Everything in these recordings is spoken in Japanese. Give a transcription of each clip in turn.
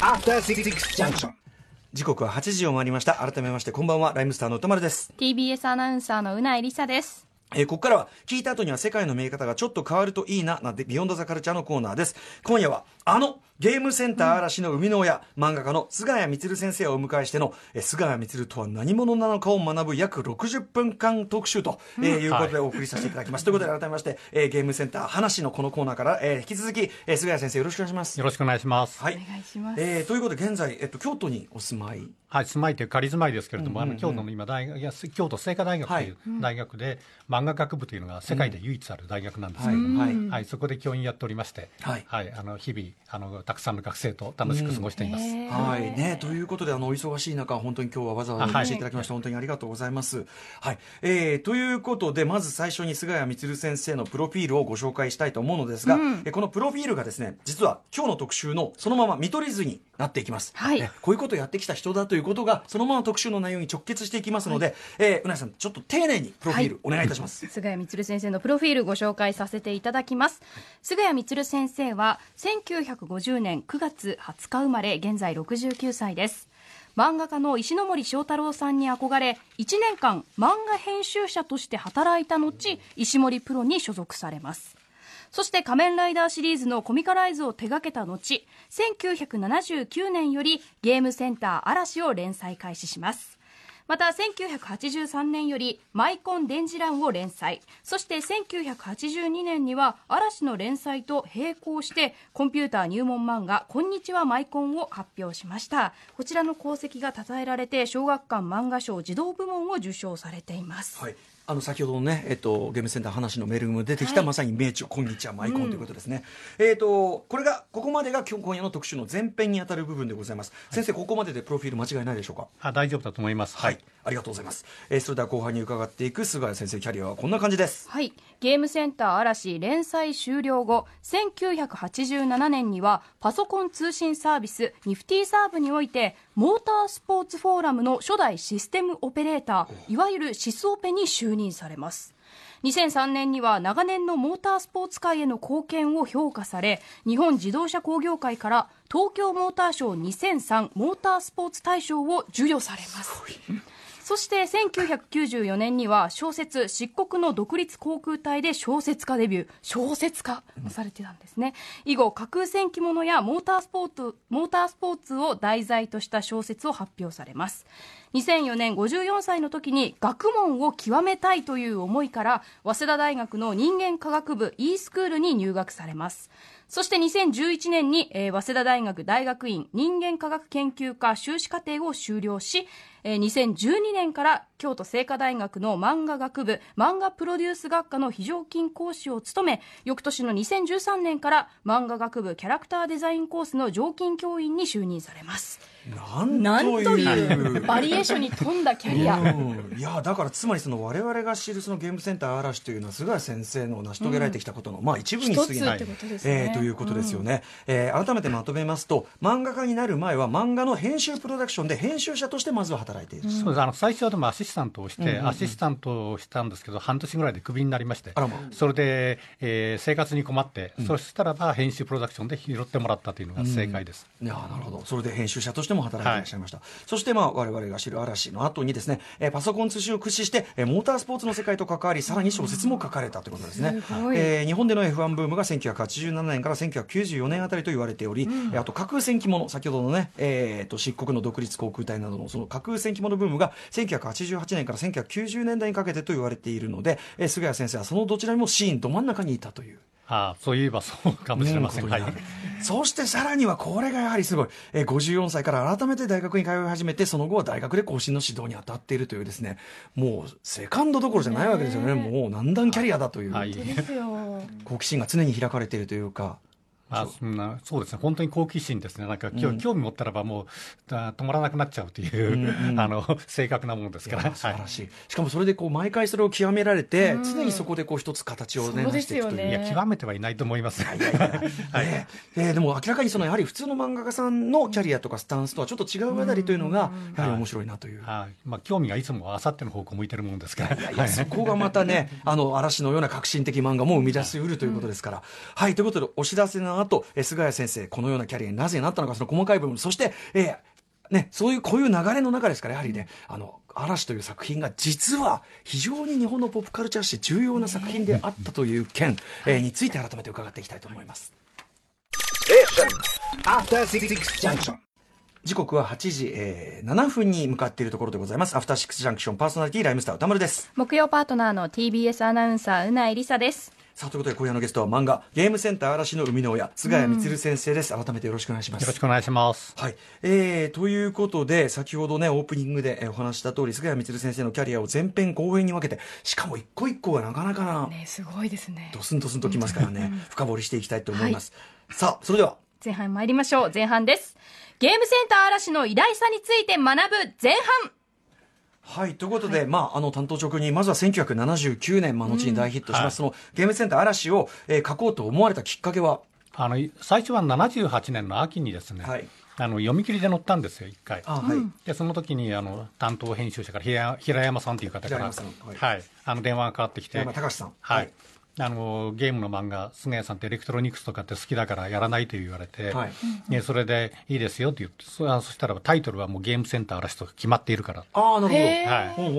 After Six Junction. 時刻は8時を回りました。改めましてこんばんは。ライムスターの歌丸です。TBS アナウンサーのうないりさです。えー、ここからは聞いた後には世界の見え方がちょっと変わるといいななんてビヨンドザカルチャーのコーナーです。今夜はあのゲームセンター嵐の生みの親、うん、漫画家の菅谷充先生をお迎えしての、えー、菅谷充とは何者なのかを学ぶ約60分間特集と、えー、いうことでお送りさせていただきます、はい、ということで改めまして、えー、ゲームセンター話のこのコーナーから、えー、引き続き、えー、菅谷先生よろしくお願いします。よろしくお願いします。はい、お願いします、えー、ということで現在、えっと、京都にお住まい。はい、住まいという仮住まいですけれども、うんうんうん、あの京都の今大学いや京都精華大学という大学で、はい、漫画学部というのが世界で唯一ある大学なんですけれども、はい、はい、そこで教員やっておりまして、はい、はい、あの日々あのたくさんの学生と楽しく過ごしています。うん、はいねということであのお忙しい中本当に今日はわざわざお越しいただきまして本当にありがとうございます。はい、えー、ということでまず最初に菅谷充先生のプロフィールをご紹介したいと思うのですが、うん、えこのプロフィールがですね実は今日の特集のそのまま見取り図になっていきます。はい、こういうことをやってきた人だということがそのまま特集の内容に直結していきますので、はい、えー、うなさんちょっと丁寧にプロフィールお願いいたします。はい、菅谷充先生のプロフィールご紹介させていただきます。菅谷充先生は1950年9月20日生まれ現在69歳です。漫画家の石森章太郎さんに憧れ1年間漫画編集者として働いた後石森プロに所属されます。そして仮面ライダーシリーズのコミカライズを手掛けた後1979年よりゲームセンター嵐を連載開始します。また1983年よりマイコン電磁欄を連載。そして1982年には嵐の連載と並行してコンピューター入門漫画「こんにちはマイコン」を発表しました。こちらの功績が称えられて小学館漫画賞児童部門を受賞されています、はい。あの先ほどのね、えっと、ゲームセンター話のメールも出てきた、はい、まさに名著、こんにちは、マイコンということですね。うん、えっ、と、これが、ここまでが今日今夜の特集の前編に当たる部分でございます。はい、先生、ここまででプロフィール間違いないでしょうか？あ大丈夫だと思います。はい。ありがとうございます。えー、それでは後半に伺っていく菅谷先生、キャリアはこんな感じです。はい。ゲームセンター嵐連載終了後、1987年にはパソコン通信サービスニフティサーブにおいて、モータースポーツフォーラムの初代システムオペレーター、いわゆるシスオペに就任されます。2003年には長年のモータースポーツ界への貢献を評価され日本自動車工業会から東京モーターショー2003モータースポーツ大賞を授与されますそして1994年には小説「漆黒の独立航空隊」で小説家デビュー。小説家されてたんですね、以後架空戦記物やモータースポーツモータースポーツを題材とした小説を発表されます。2004年54歳の時に学問を極めたいという思いから早稲田大学の人間科学部 e スクールに入学されます。そして2011年に、えー、早稲田大学大学院人間科学研究科修士課程を修了し、えー、2012年から京都精華大学の漫画学部漫画プロデュース学科の非常勤講師を務め翌年の2013年から漫画学部キャラクターデザインコースの常勤教員に就任されます。なんという。バリエーションに富んだキャリア、いやだからつまりその我々が知るそのゲームセンター嵐というのは菅谷先生の成し遂げられてきたことの、うん、まあ一部に過ぎない、ね。えー、ということですよね、うん、えー、改めてまとめますと漫画家になる前は漫画の編集プロダクションで編集者としてまずは働いている、うん、そうです。あの最初はでもアシスタントをして、うんうんうん、アシスタントをしたんですけど半年ぐらいでクビになりまして、まそれで、えー、生活に困って、そしたらば編集プロダクションで拾ってもらったというのが正解です、いやなるほど。それで編集者としても働いていらっしゃいました、はい。そしてまあ我々が知る嵐の後にですね、えー、パソコン通信を駆使して、えー、モータースポーツの世界と関わりさらに小説も書かれたということですね、えー、日本での F1 ブームが1987年から1994年あたりと言われており、うん、あと架空戦記物先ほどのね、えーと、漆黒の独立航空隊などのその架空戦記物ブームが1988年から1990年代にかけてと言われているので、えー、菅谷先生はそのどちらにもシーンど真ん中にいたという。ああそういえばそうかもしれません、はい、そしてさらにはこれがやはりすごい、えー、54歳から改めて大学に通い始めてその後は大学で更新の指導に当たっているというですね。もうセカンドどころじゃないわけですよね。もう何段キャリアだという、はい、好奇心が常に開かれているというかあそんなそうですね、本当に好奇心ですね、なんか、うん、興味持ったらば、もう止まらなくなっちゃうという、うんうん、あの正確なものですから、素晴らしい、はい、しかもそれでこう毎回それを極められて、うん、常にそこでこう一つ形をね、出していくという、いや、極めてはいないと思います、はい えー、でも明らかにそのやはり普通の漫画家さんのキャリアとかスタンスとはちょっと違うあたりというのが、やはり面白いなという、はい。まあ、興味がいつもあさっての方向向いてるものですから、いやいやそこがまたね、あの嵐のような革新的漫画も生み出しうるということですから。はい。ということでお知らせのの後、え菅谷先生、このようなキャリアになぜなったのか、その細かい部分、そして、えーね、そういう、こういう流れの中ですから、やはりね、あの、嵐という作品が実は非常に日本のポップカルチャー史重要な作品であったという件、えー、について改めて伺っていきたいと思います。時刻は8時、えー、7分に向かっているところでございます。アフターシックスジャンクションパーソナリティライムスター歌丸です。木曜パートナーの TBS アナウンサーうないりさです。さあということで今夜のゲストは漫画ゲームセンター嵐の生みの親菅谷充先生です、改めてよろしくお願いします。よろしくお願いします。はい、えー、ということで先ほどねオープニングでお話した通り菅谷充先生のキャリアを前編後編に分けてしかも一個一個がなかなかなねすごいですね。ドスンドスンときますからね。深掘りしていきたいと思います、はい、さあそれでは。前半参りましょう。前半です。ゲームセンター嵐の偉大さについて学ぶ前半はい、ということで、はい、まあ、あの、担当直に、まずは1979年、まあ、後に大ヒットします、うんはい、そのゲームセンター嵐を、えー、書こうと思われたきっかけは？あの、最初は78年の秋にですね、はい、あの読み切りで載ったんですよ、一回。はい、でその時にあの担当編集者から平平山さんという方から、はい、はい、あの電話がかかってきて、高橋さん、はい、あのゲームの漫画、すがやさんってエレクトロニクスとかって好きだからやらないと言われて、はい、それでいいですよって言って、そそしたらタイトルはもうゲームセンターあらしと決まっているから。ああ、なる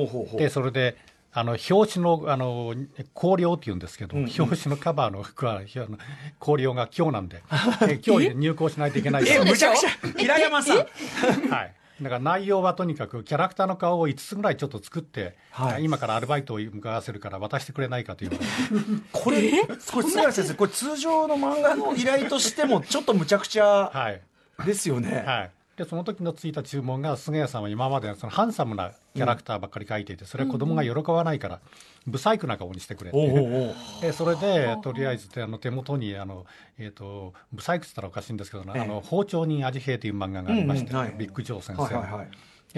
ほど。はい、で、それで、あの表紙のあの校了っていうんですけど、うんうん、表紙のカバーの服は校了が今日なんで、今日入稿しないといけないえ、むちゃくちゃ、平山さん。はい。だから内容はとにかくキャラクターの顔を5つぐらいちょっと作って、はい、今からアルバイトを向かわせるから渡してくれないかという。これこれ菅谷先生これ通常の漫画の依頼としてもちょっとむちゃくちゃですよね、はい、でその時のついた注文が菅谷さんは今までそのハンサムなキャラクターばっかり描いていて、それは子供が喜ばないから、ブサイクな顔にしてくれて、えそれでとりあえずあの手元にあの、えーと、ブサイクって言ったらおかしいんですけど、あの包丁人味兵という漫画がありまして、ビッグ・ジョー先生、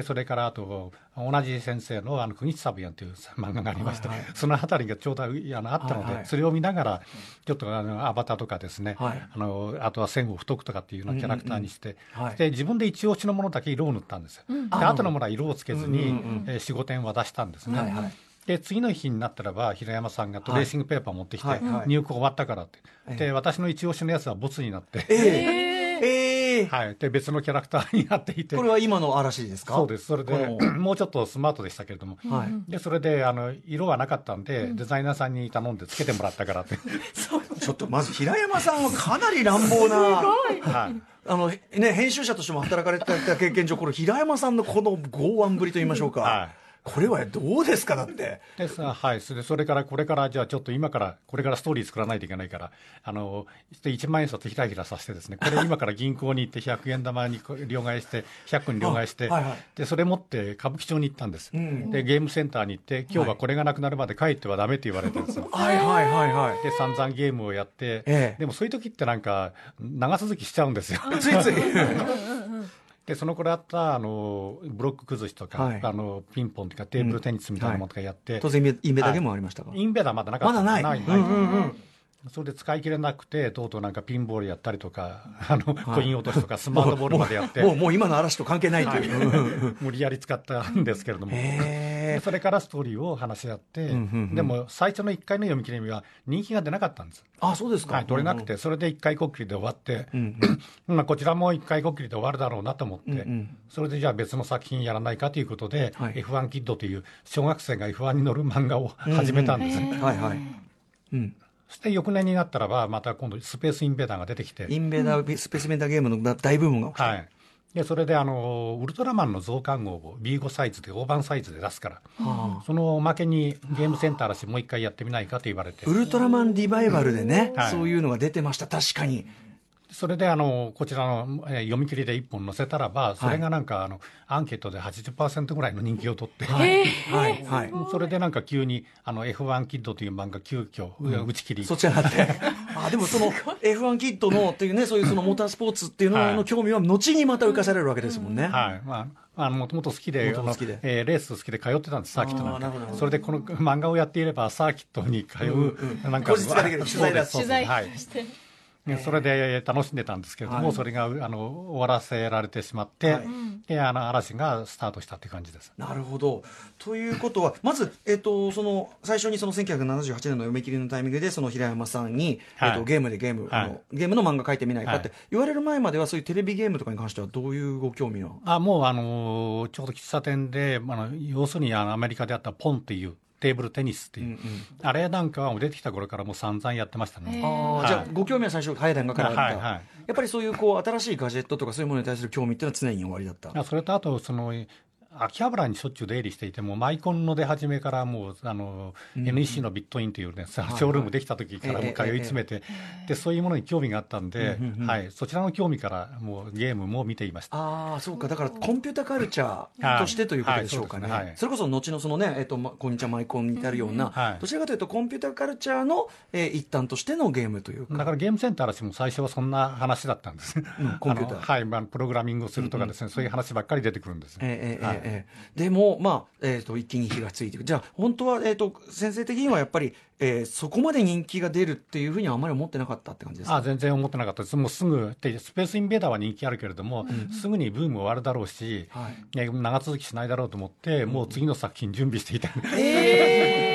それからあと同じ先生の「あの国サブヤン」という漫画がありまして、はいはい、その辺りがちょうどあのあったので、はいはい、それを見ながらちょっとあのアバターとかですね、はい、あのあとは線を太くとかっていうようなキャラクターにして、うんうんうん、で自分で一押しのものだけ色を塗ったんですよ。うん、で後のものは色をつけずに、うんうんうん、えー、45点は出したんですね。はいはい。で次の日になったらば平山さんがトレーシングペーパー持ってきて、はいはい、入稿終わったからって、で私の一押しのやつはボツになって、えーえー、はい、で別のキャラクターになっていて。これは今の嵐ですか？そうです。それで もうちょっとスマートでしたけれども、はい、でそれであの色はなかったんで、うん、デザイナーさんに頼んでつけてもらったからって。ちょっとまず平山さんはかなり乱暴な。はい。あのね、編集者としても働かれた経験上、この平山さんのこの剛腕ぶりと言いましょうか、はいこれはどうですか、だって。です。はい、それからこれから、じゃあちょっと今から、これからストーリー作らないといけないから、あの1万円札ひらひらさせてですね、これ今から銀行に行って100円玉に両替して、100個に両替して、はいはい、でそれ持って歌舞伎町に行ったんです、うん、で、ゲームセンターに行って、今日はこれがなくなるまで帰ってはだめって言われてるんですよ。はいはいはいはい。で、散々ゲームをやって、ええ、でもそういう時ってなんか、長続きしちゃうんですよ。ついつい でその頃あったあのブロック崩しとか、はい、あのピンポンとかテーブルテニスみたいなものとかやって、うん。はい、当然インベダゲもありましたか、インベダまだなかった。まだない。ないない、うんうんうんそれで使い切れなくて、とうとうなんかピンボールやったりとか、あの、コイン落としとかスマートボールまでやって。もう、もう今の嵐と関係ないという。無理やり使ったんですけれども。それからストーリーを話し合って、でも最初の1回の読み切りは人気が出なかったんです。あ、そうですか。はい、取れなくて、それで1回こっきりで終わって、まあこちらも1回こっきりで終わるだろうなと思って、それでじゃあ別の作品やらないかということで、F1 キッドという小学生が F1 に乗る漫画を始めたんです。はいはい。うんそして翌年になったらば、また今度、スペースインベーダーが出てきて。インベーダー、スペースインベーダーゲームの大ブームが起きた。はい。でそれであのウルトラマンの増刊号を B5 サイズで大判サイズで出すから、はあ、そのおまけにゲームセンターらしもう一回やってみないかと言われて。ウルトラマンリバイバルでね、はい、そういうのが出てました。確かにそれであのこちらの、えー、読み切りで1本載せたらば、それがなんかあのアンケートで80%ぐらいの人気を取って、はい。はい。はい、それでなんか急にあの F1 キッドという漫画急遽、うん、打ち切り。そっちになって。あでもその F1 キッドのっていうねそういうその モータースポーツっていうのの興味は後にまた浮かされるわけですもんね。はい。まあもともと好きで、好きで。えー、レース好きで通ってたんです、サーキットなんか。それでこの漫画をやっていれば、サーキットに通う、うんうん、なんか、取材だ、取材はい、それで楽しんでたんですけれども、はい、それがあの終わらせられてしまって、はい、あの嵐がスタートしたっていう感じです。なるほど。ということは まず、えーと、その最初にその1978年の読み切りのタイミングでその平山さんに、はい、えーと、ゲームでゲーム、あのゲームの漫画描いてみないかって言われる前まではそういうテレビゲームとかに関してはどういうご興味はあもうあのちょうど喫茶店であの要するにあのアメリカであったポンっていうテーブルテニスっていう、うんうん、あれなんかは出てきた頃からもう散々やってましたね。あじゃあ、ご興味は最初、早い段階からあった、はいはい、やっぱりそういうこう新しいガジェットとかそういうものに対する興味っていうのは常に終わりだった？それとあとその秋葉原にしょっちゅう出入りしていても、マイコンの出始めからもう、あの、うん、NEC のビットインというね、ショールームできた時からもう通い詰めて、で、そういうものに興味があったんで、はい、そちらの興味からもうゲームも見ていました。ああ、そうか。だからコンピュータカルチャーとしてということでしょうかね。はいはい、それこそ後のそのね、えっ、ー、と、ま、こんにちはマイコンに至るような、はい、どちらかというとコンピュータカルチャーの、えー、一端としてのゲームというか。だからゲームセンターらしも最初はそんな話だったんですコンピューター。はい、まあ、プログラミングをするとかですね、そういう話ばっかり出てくるんです。えー、えー、えー、でもも、まあえーと、一気に火がついていく。じゃあ本当は、えーと、先生的にはやっぱり、えー、そこまで人気が出るっていうふうにはあまり思ってなかったって感じですか？あ全然思ってなかったです。もうすぐでスペースインベーダーは人気あるけれども、うん、すぐにブーム終わるだろうし、はい、長続きしないだろうと思って、うん、もう次の作品準備していた、えー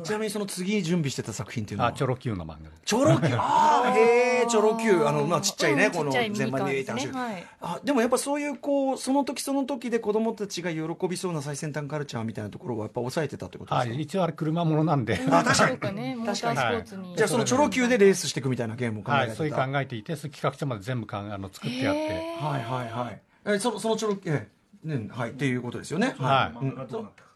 ちなみにその次準備してた作品っていうのは？あチョロ Q の漫画チョロ Q ああへえチョロ Q あのまあちっちゃいね、うん、この全般に入れて話、はい、あでもやっぱそういうこうその時その時で子供たちが喜びそうな最先端カルチャーみたいなところはやっぱ抑えてたってことですか、はい、一応あれ車ものなんで、あ確かに。ね確かに、はい、じゃあそのチョロ Q でレースしていくみたいなゲームを考えてた、はい、そういう考えていて企画書まで全部かんあの作ってやって。はいはいはい。えそのそのチョロ Q えねはいっていうことですよね。はい、うん、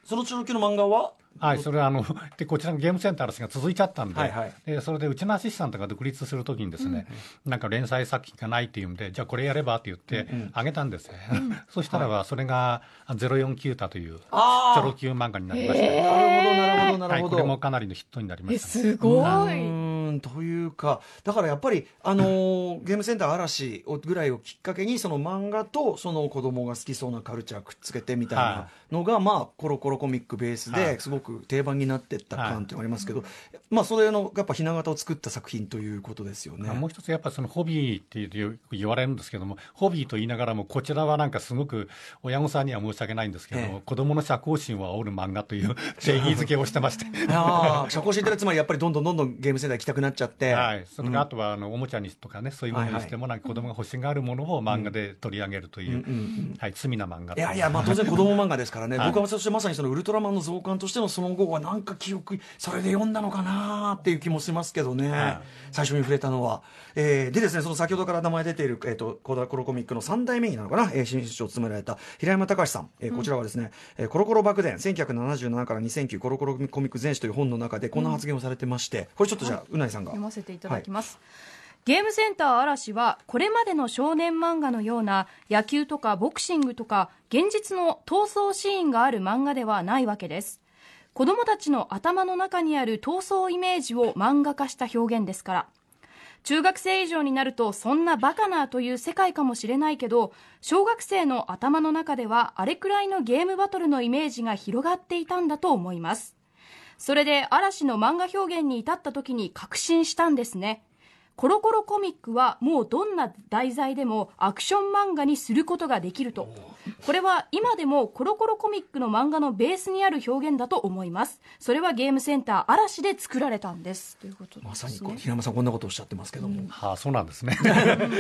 そのチョロ Q の漫画は？はい、それはあの でこちらのゲームセンターが続いちゃったんではいはい、でそれでうちのアシスタントが独立するときにですね、うん、なんか連載作品がないっていうんでじゃあこれやればって言ってあげたんですよ、うん、そしたらばそれが「049タ」というチョロ Q 漫画になりまして、なるほどなるほどなるほど、はい、これもかなりのヒットになりました、ね、すごい。というかだからやっぱり、あのー、ゲームセンター嵐ぐらいをきっかけにその漫画とその子供が好きそうなカルチャーくっつけてみたいなのが、はい、まあコロコロコミックベースですごく定番になっていった感っていうのがありますけど、はい、まあそれのやっぱひな形を作った作品ということですよね。もう一つやっぱそのホビーって言われるんですけどもホビーと言いながらもこちらはなんかすごく親御さんには申し訳ないんですけども、ええ、子供の社交心を煽る漫画という 定義づけをしてまして。ああ社交心ってつまりやっぱりどんどんどんどんゲームセンター行きたくなっちゃって、はい、それあとはあのおもちゃにとかねそういうものにしてもなんか子供が欲しがるものを漫画で取り上げるという、はい、罪な漫画いやいや、まあ、当然子供漫画ですからね、僕はそしてまさにそのウルトラマンの増刊としてのその後はなんか記憶それで読んだのかなっていう気もしますけどね、最初に触れたのは、えー、でですねその先ほどから名前出ている、えーと、コロコミックの3代目になるのかな、えー、新室長を務められた平山隆さん、えー、こちらはですね、うん、コロコロ爆弾1977から2009コロコロコミック全史という本の中でこんな発言をされてまして、これちょっとじゃあ、うなぎさんが。読ませていただきます、はいゲームセンター嵐はこれまでの少年漫画のような野球とかボクシングとか現実の闘争シーンがある漫画ではないわけです。子供たちの頭の中にある闘争イメージを漫画化した表現ですから。中学生以上になるとそんなバカなという世界かもしれないけど小学生の頭の中ではあれくらいのゲームバトルのイメージが広がっていたんだと思います。それで嵐の漫画表現に至った時に確信したんですね。コロコロコミックはもうどんな題材でもアクション漫画にすることができると。これは今でもコロコロコミックの漫画のベースにある表現だと思います。それはゲームセンター嵐で作られたんです。ということ、ね、まさに平山さんこんなことをおっしゃってますけども、うん、はあそうなんですね。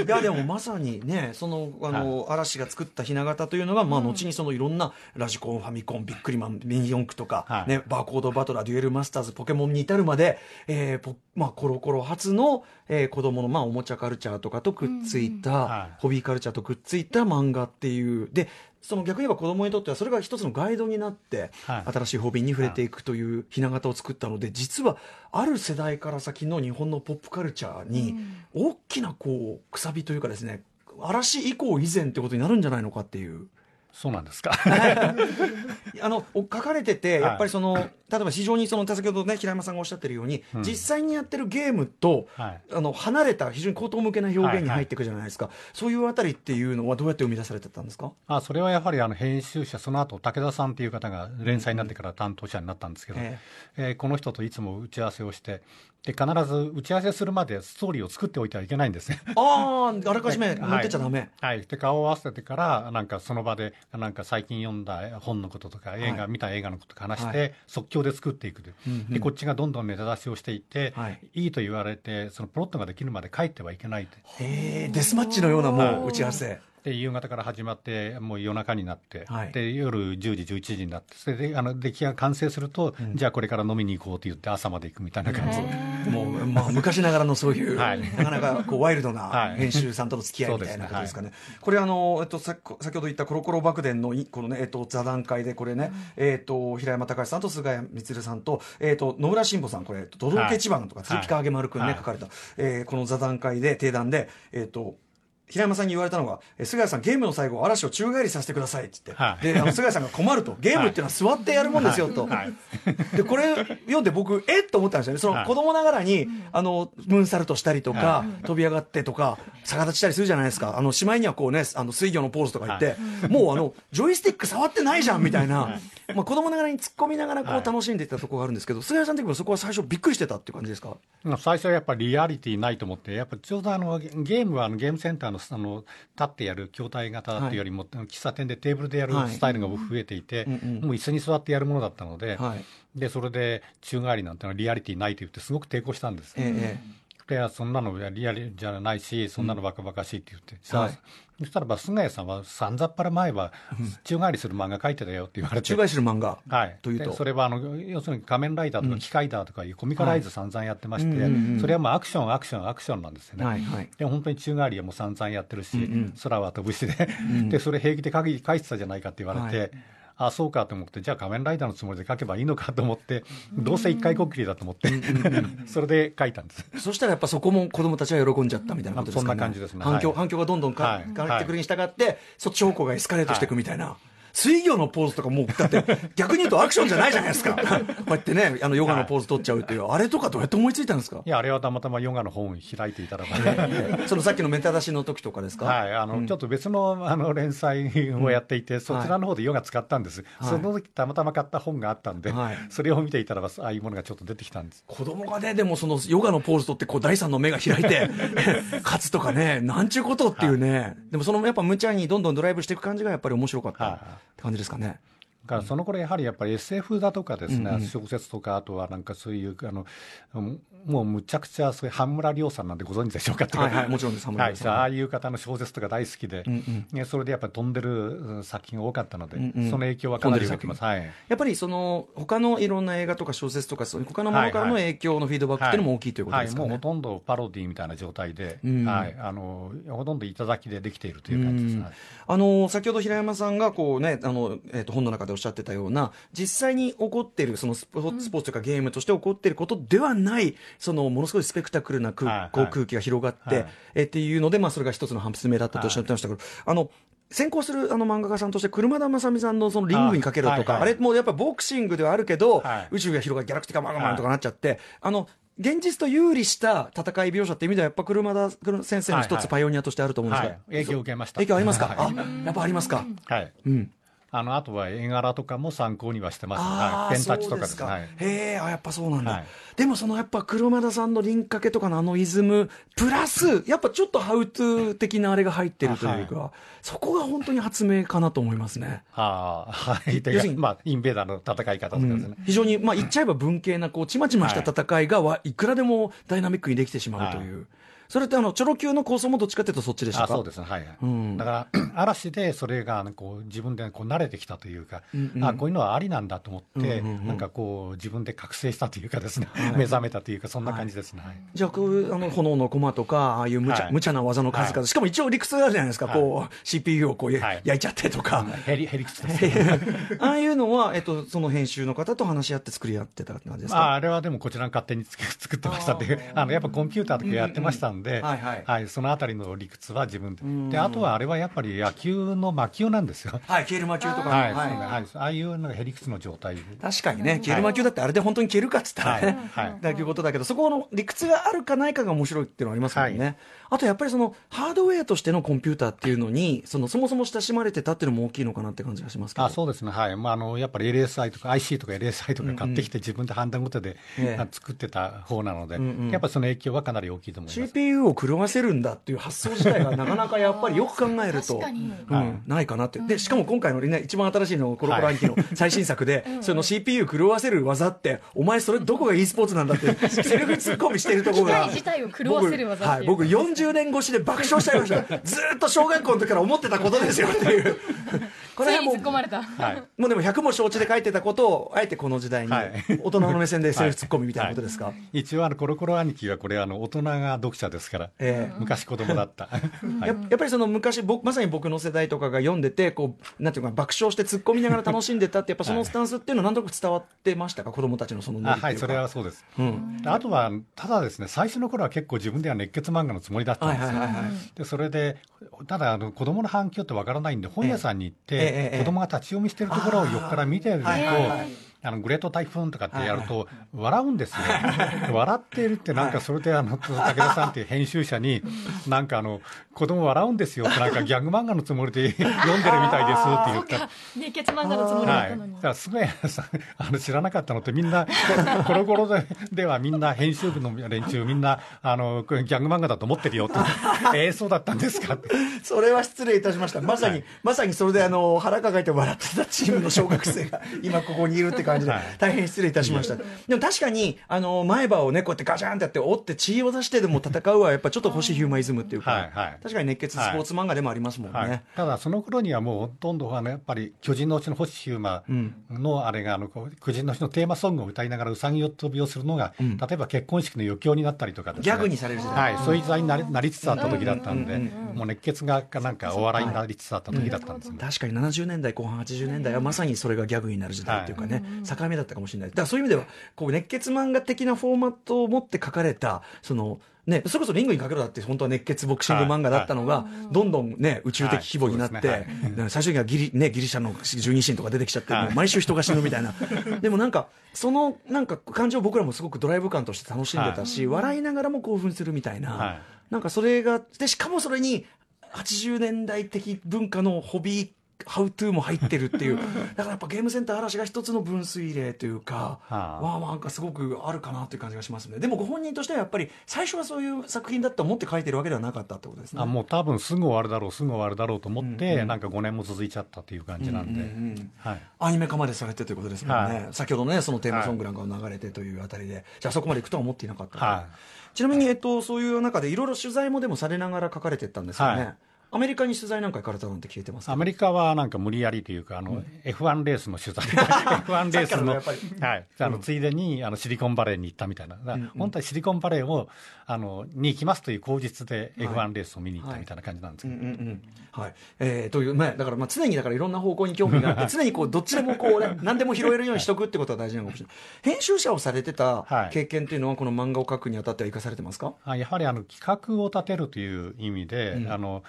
いやでもまさにね そのあの、はい、嵐が作ったひな形というのが、まあ、後にそのいろんなラジコンファミコンビックリマンミニ四駆とか、はい、ね、バーコードバトラーデュエルマスターズポケモンに至るまで、えーポまあ、コロコロ初の、えー、子供のまあおもちゃカルチャーとかとくっついた、うん。はい、ホビーカルチャーとくっついた漫画っていう。でその逆に言えば子供にとってはそれが一つのガイドになって、はい、新しいホビーに触れていくというひな形を作ったので実はある世代から先の日本のポップカルチャーに大きなこうくさびというかですね嵐以降以前ってことになるんじゃないのかっていう。そうなんですか？あの書かれてて、やっぱりその、例えば非常にその先ほどね平山さんがおっしゃってるように、うん、実際にやってるゲームと、はい、あの離れた非常に口頭向けな表現に入っていくじゃないですか、はいはい、そういうあたりっていうのはどうやって生み出されてたんですか？あそれはやはりあの編集者その後武田さんっていう方が連載になってから担当者になったんですけど、うん、え。ー、えー、この人といつも打ち合わせをしてで必ず打ち合わせするまでストーリーを作っておいてはいけないんですね。ああ、あらかじめ持ってちゃだめ、はい。はい。で、顔を合わせてから、なんかその場で、なんか最近読んだ本のこととか、映画、はい、見た映画のこととか話して、はい、即興で作っていくで、で、こっちがどんどんネタ出しをしていって、はい、いいと言われて、そのプロットができるまで帰ってはいけないへえ、デスマッチのようなもう打ち合わせ。で夕方から始まって、もう夜中になって、はい、で夜10時、11時になって、それであの出来が完成すると、うん、じゃあこれから飲みに行こうと言って、朝まで行くみたいな感じ、もう、まあ、昔ながらのそういう、はい、なかなかこうワイルドな 編集さんとの付き合いみたいなことですかね、ねはい、これあの、えっと、さ先ほど言ったコロコロ爆弾のこの、ねえっと、座談会で、これね、うん、えっと、平山隆さんと菅谷充さんと、えっと、野村慎吾さん、これ、都道府県番とか、鈴木影丸君ね、書かれた、えー、この座談会で、定談で、えっと、平山さんに言われたのが、菅谷さん、ゲームの最後、嵐を宙返りさせてくださいって言って、はい、であの菅谷さんが困ると、ゲームっていうのは座ってやるもんですよと、はい、でこれ読んで、僕、えっと思ったんですよね、その子供ながらに、あのムーンサルトしたりとか、飛び上がってとか、逆立ちしたりするじゃないですか、あのしまいにはこう、ね、あの水魚のポーズとか言って、もうあのジョイスティック触ってないじゃんみたいな、まあ、子供ながらに突っ込みながらこう楽しんでいったところがあるんですけど、菅谷さん的にもそこは最初、びっくりしてたっていう感じですか？最初はやっぱりリアリティないと思って、やっぱちょうどあのゲームはあのゲームセンターのあの立ってやる筐体型っていうよりも、はい、喫茶店でテーブルでやるスタイルが増えていて、はい、もう椅子に座ってやるものだったので、はい、でそれで宙返りなんてのはリアリティないと言って、すごく抵抗したんです。ええいや、そんなのリアルじゃないし、そんなのバカバカしいって言って、うん、はい、そしたらば、菅谷さんは、さんざっぱら前は、宙返りする漫画書いてたよって言われて。宙返りする漫画？はい。というと？それは、あの、要するに仮面ライダーとか機械だとかいうコミカライズ散々やってまして、それはもうアクション、アクション、アクションなんですよね。はい。はい、で、本当に宙返りはもう散々やってるし、うんうん、空は飛ぶしで、で、それ平気で書いてたじゃないかって言われて、はいあそうかと思って、じゃあ仮面ライダーのつもりで書けばいいのかと思って、どうせ一回こっきりだと思って、それで書いたんです。そしたらやっぱそこも子供たちは喜んじゃったみたいなことですか、ね、そんな感じですね。反響、反響がどんどんか、変わってくるに従って、そっち方向がエスカレートしていくみたいな。水魚のポーズとかもう、だって 逆に言うとアクションじゃないじゃないですか。こうやってね、あのヨガのポーズ取っちゃうっていう、あれとかどうやって思いついたんですか？いや、あれはたまたまヨガの本を開いていただか そのさっきのメタ出しの時とかですか？はい、あの、うん、ちょっと別のあの連載をやっていて、うん、そちらの方でヨガ使ったんです。はい、その時たまたま買った本があったんで、はい、それを見ていたらば、ああいうものがちょっと出てきたんです。子供がね、でもそのヨガのポーズ取って、こう第三の目が開いて、勝つとかね、なんちゅうことっていうね、はい、でもそのやっぱ無茶にどんどんドライブしていく感じがやっぱり面白かったって感じですかね。からその頃やはりやっぱり SF だとかですね、小説とかあとはなんかそういうあのもうむちゃくちゃそういう半村亮さんなんでご存知でしょうかはい、はい、もちろんです、はい、ああいう方の小説とか大好きで、うんうん、それでやっぱり飛んでる作品が多かったので、うんうん、その影響はかなり受けます、はい、やっぱりその他のいろんな映画とか小説とか他のものからの影響のフィードバックっていうのも大きいということですか、ね。はいはい、もうほとんどパロディみたいな状態で、うん、はい、あのほとんど頂きでできているという感じです、はい、あの先ほど平山さんがこうねあの、えー、と本の中でおっしゃってたような実際に起こっているそのスポーツとかゲームとして起こっていることではないそのものすごいスペクタクルな空,、こう空気が広がって、えっていうので、まあ、それが一つの発明だったとおっしゃってましたけど、あの先行するあの漫画家さんとして車田正美さんのそのリングにかけるとか、あれもやっぱボクシングではあるけど、宇宙が広がりギャラクティカマガマンとかなっちゃって、あの現実と有利した戦い描写っていう意味では、やっぱ車田先生の一つパイオニアとしてあると思うんですが、影響を受けました。影響ありますか、あやっぱありますか？はい。うんあのあとは絵柄とかも参考にはしてます、はい、ペンタッチとかです。か、はい、へえやっぱそうなんだ、はい、でもそのやっぱ車田さんの輪掛けとかのあのイズムプラスやっぱちょっとハウトゥー的なあれが入ってるというか、はい、そこが本当に発明かなと思いますね。はあはい。要するに、まあ、インベーダーの戦い方とかですね、うん、非常に、まあ、言っちゃえば文系なこうちまちました戦いがいくらでもダイナミックにできてしまうという。それってあのチョロ Q の構想もどっちかというとそっちでしたか？そうですね、はい、うん、だから 嵐でそれがこう自分でこう慣れてきたというか、うんうん、あこういうのはありなんだと思って、うんうんうん、なんかこう自分で覚醒したというかですね、はい、目覚めたというかそんな感じですね、はい、じゃあこうあの炎の駒とかああいう無茶,、はい、無茶な技の数々、しかも一応理屈があるじゃないですか、こう CPU をこう、焼いちゃってとか、ヘリヘリクツああいうのは、えっと、その編集の方と話し合って作り合ってた感じですか？ああれはでもこちらの勝手に作ってましたっていうあのやっぱコンピューターとかやってましたんで、はい、はい。はい、そのあたりの理屈は自分で。で、あとはあれはやっぱり野球の魔球なんですよ。はい、ケール魔球とか、はいはい。はい、ああいうなんかへりくつの状態。確かにね、ケール魔球だってあれで本当に蹴るかっつったらね、はい。はい、だいうことだけど、そこの理屈があるかないかが面白いっていうのはありますもんね。はい。あとやっぱりそのハードウェアとしてのコンピューターっていうのに、そのそもそも親しまれてたっていうのも大きいのかなって感じがしますあそうですね、はい。まあ、あのやっぱり LSI とか IC とか LSI とか買ってきて、自分で判断ごとで、作ってた方なので、うんうん、やっぱその影響はかなり大きいと思います CPU を狂わせるんだっていう発想自体がなかなかやっぱりよく考えると、うん、ないかなって、でしかも今回の、ね、一番新しいの、コロコロ兄貴の最新作で、はい、その CPU 狂わせる技って、お前、それどこが e スポーツなんだって、セルフツッコミしてるところが、僕、はい、僕40年越しで爆笑しちゃいました。ずっと小学校の時から思ってたことですよっていう。これはもう、はい、もうでも100も承知で書いてたことを、あえてこの時代に、大人の目線でセルフツッコミみたいなことですか、はい。はい、一応あの、コロコロ兄貴はこれ、あの、大人が読者ですから、えー、昔子供だった。ややっぱりその昔僕、まさに僕の世代とかが読んでて、こう、なんていうか、爆笑して突っ込みながら楽しんでたって、やっぱそのスタンスっていうのは、なんとなく伝わってましたか、子供たちのそのはい、それはそうです。うん、あとは、ただですね、最初の頃は結構自分では熱血漫画のつもりだったんですよ。はいはいはいはい、でそれで、ただあの、子供の反響ってわからないんで、本屋さんに行って、子供が立ち読みしてるところを横から見てると、あのグレート台風とかってやると、笑うんですよ、笑っているって、なんかそれであの武田さんっていう編集者に、なんかあの子供笑うんですよって、なんかギャグ漫画のつもりで読んでるみたいですって言った。熱血漫画のつもりだったのに、はい、だからすごいあの知らなかったのって、みんな、コロコロでではみんな、編集部の連中、みんなあのギャグ漫画だと思ってるよって、えー、そうだったんですかって。それは失礼いたしました、まさに、はい、まさにそれであの腹抱えて笑ってたチームの小学生が、今ここにいるって感じで、大変失礼いたしました。でも確かに、あの、前歯をね、こうやってガチャンってやって、折って血を出してでも戦うは、やっぱちょっと星ヒューマイズムっていうか、はいはい、確かに熱血スポーツ漫画でもありますもんね。はい。はい、ただ、その頃にはもうほとんど、あの、やっぱり、巨人のうちの星ヒューマの、あれが、あの、巨人のうちのテーマソングを歌いながらうさぎを飛びをするのが、うん、例えば結婚式の余興になったりとか、ね、ギャグにされる時代。はい、そういう時代になりなりつつあった時だったんで、もう熱血がなんかお笑いになりつつあった時だったんです、ね。確かに70年代後半80年代はまさにそれがギャグになる時代っていうかね、境目だったかもしれない。だからそういう意味では、こう熱血漫画的なフォーマットを持って書かれた、その、ね、それこそリングにかけろだって本当は熱血ボクシング漫画だったのが、どんどんね、宇宙的規模になって、最終的にはギリ,、ね、ギリシャの十二神とか出てきちゃって、毎週人が死ぬみたいな。でもなんか、そのなんか感情僕らもすごくドライブ感として楽しんでたし、笑いながらも興奮するみたいな、なんかそれが、で、しかもそれに、80年代的文化のホビーハウトゥーも入ってるっていう、だからやっぱゲームセンター嵐が一つの分水嶺というか、はあ、まあなんかすごくあるかなという感じがしますね。でもご本人としてはやっぱり最初はそういう作品だと思って書いてるわけではなかったってことですね。あもう多分すぐ終わるだろう、すぐ終わるだろうと思って、うんうん、なんか5年も続いちゃったっていう感じなんで、うんうんうん、はい、アニメ化までされてということですもんね。はい、先ほどね、そのテーマソングなんかが流れてというあたりで、じゃあそこまでいくとは思っていなかった。はい、ちなみに、えっと、そういう中でいろいろ取材もでもされながら書かれてったんですよね。はいアメリカに取材なんか行かれたなんて聞いてますアメリカはなんか無理やりというか、あの、うん、F1 レースの取材、F1 レースの、はい、あの、ついでに、あの、シリコンバレーに行ったみたいな。うん、本当はシリコンバレーを、あの、に行きますという口実で F1 レースを見に行ったみたいな感じなんですけど。はい。えー、という、まあ、だからまあ常にだからいろんな方向に興味があって、常にこう、どっちでもこうね、何でも拾えるようにしとくってことは大事なのかもしれない。編集者をされてた経験っていうのは、この漫画を描くにあたっては生かされてますか？やはりあの、企画を立てるという意味で、うん、あの、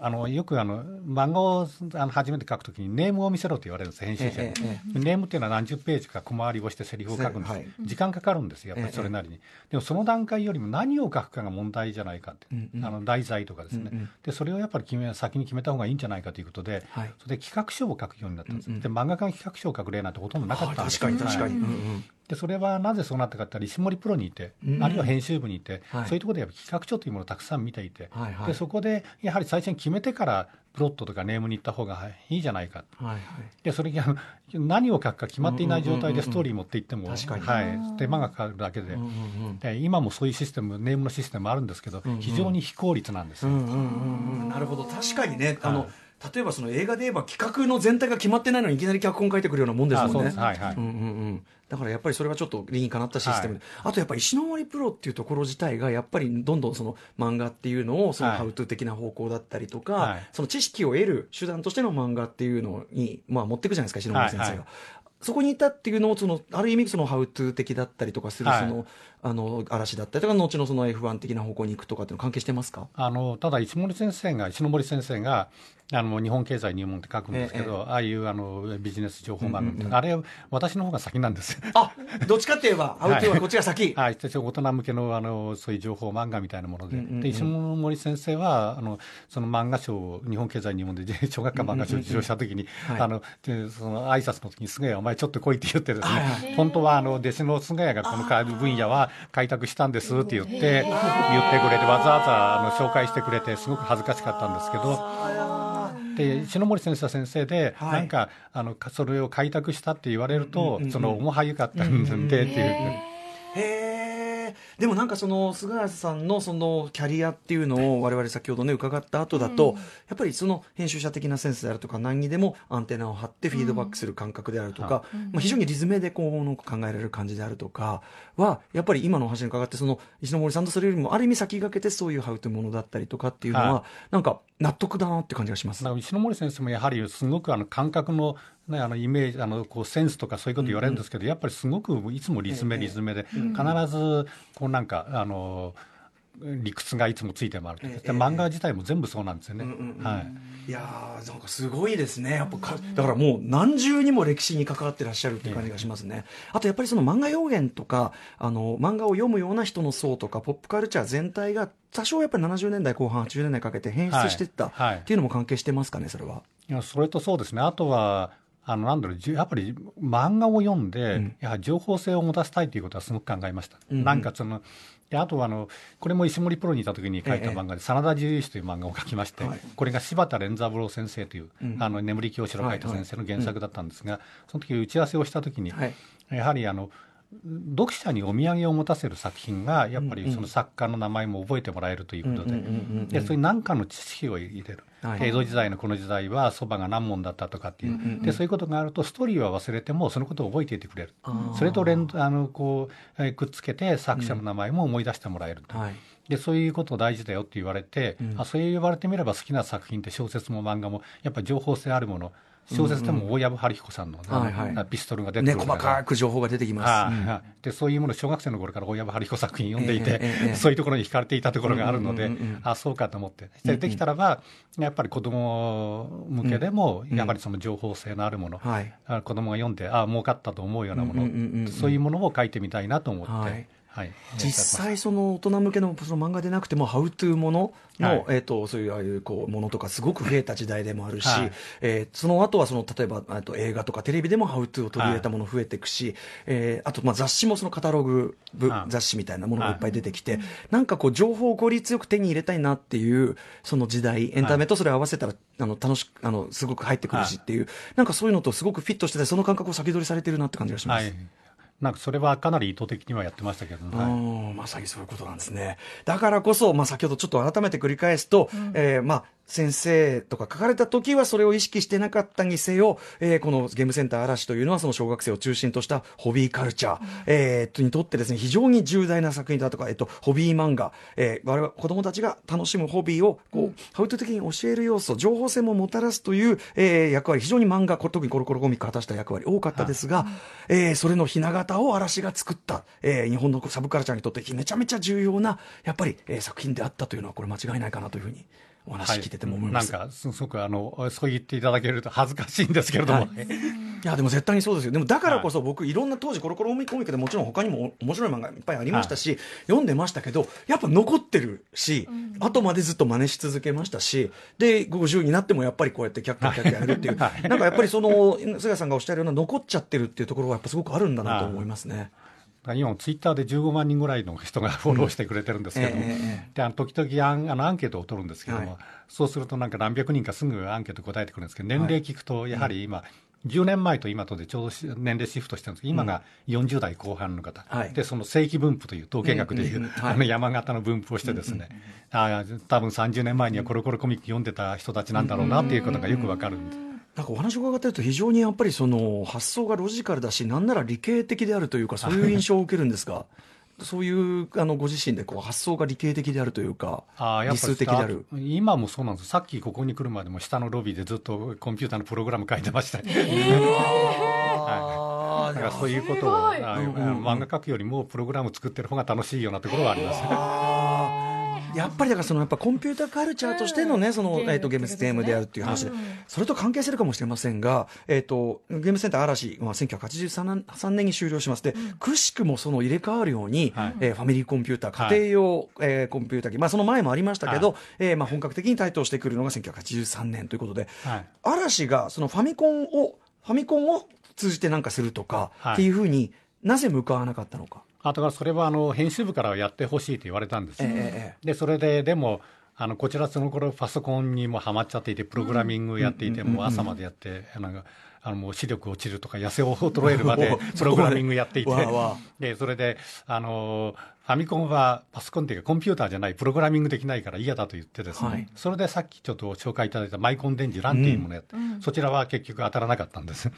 あのよくあの漫画をあの初めて書くときにネームを見せろと言われるんです編集者に、ネームっていうのは何十ページか小回りをしてセリフを書くんです、はい、時間かかるんですよやっぱりそれなりに、でもその段階よりも何を書くかが問題じゃないかって、うんうん、あの題材とかですね、うんうん、でそれをやっぱり決め先に決めた方がいいんじゃないかということで、はい、それで企画書を書くようになったんです、うんうん、で漫画家が企画書を書く例なんてほとんどなかったんです確かに確かに、うんうんでそれはなぜそうなったかって石森プロにいて、うん、あるいは編集部にいて、はい、そういうところでやっぱ企画書というものをたくさん見ていて、はいはい、でそこでやはり最初に決めてからプロットとかネームに行った方がいいじゃないか、はいはい、でそれが何を書くか決まっていない状態でストーリー持っていっても、はい、手間がかかるだけで。うんうんうん、で今もそういうシステムネームのシステムあるんですけど、うんうん、非常に非効率なんですよ、うんうんうん、なるほど。確かにね。あの、例えばその映画で言えば企画の全体が決まってないのにいきなり脚本書いてくるようなもんですもんね。はいはい。うんうんうんだからやっぱりそれはちょっと理にかなったシステムで、はい、あとやっぱり石森プロっていうところ自体がやっぱりどんどんその漫画っていうのをそのハウトゥー的な方向だったりとか、はい、その知識を得る手段としての漫画っていうのに、まあ、持っていくじゃないですか石森先生が。はいはいそこにいたっていうのをそのある意味そのハウトゥー的だったりとかするその、はい、あの嵐だったりとか後のその F1 的な方向に行くとかっていうの関係してますか？あのただ石森先生が石森先生があの日本経済入門って書くんですけど、ええ、ああいうあのビジネス情報番組、うんうん、あれ、私の方が先なんです。あどっちかって言えば、アウトはこっちが先。はい、大人向けのあのそういう情報漫画みたいなもので、うんうんうん、で石森先生はあのその漫画賞を日本経済入門で 小学科漫画賞を受賞したときに、あのその挨拶の時に、菅谷、お前ちょっと来いって言ってですね、はい、本当はあの弟子の菅谷がこの分野は開拓したんですって言って、言ってくれて、わざわざあの紹介してくれて、すごく恥ずかしかったんですけど。で石森先生は先生で、はい、なんかあのそれを開拓したって言われると、その面白かったんでっていう。へえでもなんかその菅谷さんのそのキャリアっていうのを我々先ほどね伺った後だと、やっぱりその編集者的なセンスであるとか何にでもアンテナを張ってフィードバックする感覚であるとか、まあ、非常にリズムでこう考えられる感じであるとかはやっぱり今の話に伺ってその石森さんとそれよりもある意味先駆けてそういうハウトものだったりとかっていうのは、なんか納得だなって感じがします。石森先生もやはりすごくあの感覚のね、あのイメージあのこうセンスとかそういうこと言われるんですけど、うんうん、やっぱりすごくいつもリズムリズムで、必ずこうなんかあの理屈がいつもついて回ると、ええ、漫画自体も全部そうなんですよね。はい、いやなんかすごいですね、やっぱかだからもう何重にも歴史に関わってらっしゃるっていう感じがしますね。あとやっぱりその漫画表現とかあの漫画を読むような人の層とかポップカルチャー全体が多少やっぱり70年代後半80年代かけて変質してい。ったっていうのも関係してますかね、それは。いやそれとそうですね。あとはあのなんだろうやっぱり漫画を読んで、うん、やはり情報性を持たせたいということはすごく考えました。うんうん、なんかそのであとはあのこれも石森プロにいた時に書いた漫画で「真田重石」という漫画を書きまして、これが柴田連三郎先生という、あの眠り教師を書いた先生の原作だったんですが、その時打ち合わせをした時に、やはりあの読者にお土産を持たせる作品がやっぱりその作家の名前も覚えてもらえるということででそういう何かの知識を入れる、はい、江戸時代のこの時代はそばが何門だったとかっていう,、でそういうことがあるとストーリーは忘れてもそのことを覚えていてくれる。それと連あのこうくっつけて作者の名前も思い出してもらえると。はい。でそういうこと大事だよって言われて、うん、あそう言われてみれば好きな作品って小説も漫画もやっぱり情報性あるもの小説でも大藪春彦さんの、はいはい、ピストルが出てくる、ね、細かく情報が出てきます、でそういうもの小学生の頃から大藪春彦作品読んでいて、えーえー、そういうところに惹かれていたところがあるので、あそうかと思って。でできたらばやっぱり子供向けでも、やっぱりその情報性のあるもの、はい、子供が読んでああ儲かったと思うようなもの、そういうものを書いてみたいなと思って。はいはい、実際その大人向けのその漫画でなくてもハウトゥーものの、はい、えーと、そういうああいうこうものとかすごく増えた時代でもあるし、はい、えー、その後はその例えばと映画とかテレビでもハウトゥーを取り入れたもの増えていくし、はい、えー、あとまあ雑誌もそのカタログ雑誌みたいなものがいっぱい出てきて、はい、なんかこう情報を効率よく手に入れたいなっていうその時代エンタメとそれを合わせたら、あの楽しあのすごく入ってくるしっていう、なんかそういうのとすごくフィットしててその感覚を先取りされてるなって感じがします。なんかそれはかなり意図的にはやってましたけど、ね、はい、まさにそういうことなんですね。だからこそ、まあ、先ほどちょっと改めて繰り返すと、うん、えー、まあ、先生とか書かれた時はそれを意識してなかったにせよ、えー、このゲームセンター嵐というのはその小学生を中心としたホビーカルチャー、うん、えー、にとってですね、非常に重大な作品だとか、えっと、ホビー漫画、えー、我々子供たちが楽しむホビーを、こう、うん、ハウト的に教える要素、情報性ももたらすという、えー、役割、非常に漫画、特にコロコロコミック果たした役割多かったですが、うん、えー、それのひな形を嵐が作った、えー、日本のサブカルチャーにとってめちゃめちゃ重要な、やっぱり、えー、作品であったというのは、これ間違いないかなというふうにお話聞いてても思います、はい、なんかすごくあのそう言っていただけると恥ずかしいんですけれども、はい、いやでも絶対にそうですよ。でもだからこそ僕いろんな当時コロコロコミックでもちろん他にも面白い漫画いっぱいありましたし、はい、読んでましたけどやっぱ残ってるし、うん、後までずっと真似し続けましたしで50になってもやっぱりこうやってキャッキャキャッキャやるっていう、なんかやっぱりその菅さんがおっしゃるような残っちゃってるっていうところはやっぱすごくあるんだなと思いますね。今ツイッターで15万人ぐらいの人が フォローしてくれてるんですけども、うんえー、であの時々アンあのアンケートを取るんですけども、はい、そうするとなんか何百人かすぐアンケート答えてくるんですけど年齢聞くとやはり今、はい10年前と今とでちょうど年齢シフトしてるんですけど、今が40代後半の方、うん、でその正規分布という統計学でいう、あの山形の分布をしてですね、うんうん、あ多分30年前にはコロコロコミック読んでた人たちなんだろうなっていうことがよくわかるんで。す。なんかお話を伺ってると非常にやっぱりその発想がロジカルだしなんなら理系的であるというか そういう印象を受けるんですがそういうあのご自身でこう発想が理系的であるというか理数的である。今もそうなんです。さっきここに来るまでも下のロビーでずっとコンピューターのプログラム書いてました、えー、はい。だからそういうことを、漫画描くよりもプログラム作ってる方が楽しいようなところはあります。やっぱりだからそのやっぱコンピューターカルチャーとしてのね、その、えっ、と、ゲームステームであるっていう話で、それと関係するかもしれませんが、えっ、と、ゲームセンター嵐、まあ、1983年に終了しますで、くしくもその入れ替わるように、はえファミリーコンピューター、家庭用、はえー、コンピューター機、まあその前もありましたけど、はえー、まあ本格的に台頭してくるのが1983年ということで、はい、嵐がそのファミコンを、ファミコンを通じてなんかするとか、っていうふうになぜ向かわなかったのか。あだからそれはあの編集部からやってほしいと言われたんです、えー、でそれででもあのこちらその頃パソコンにもはまっちゃっていてプログラミングやっていて、もう朝までやってなんかあのもう視力落ちるとか痩せを衰えるまで プログラミングやっていて。でそれであのファミコンはパソコンっていうかコンピューターじゃないプログラミングできないから嫌だと言ってですね、はい、それでさっきちょっと紹介いただいたマイコン電池ランっていうものやって、うん、そちらは結局当たらなかったんです。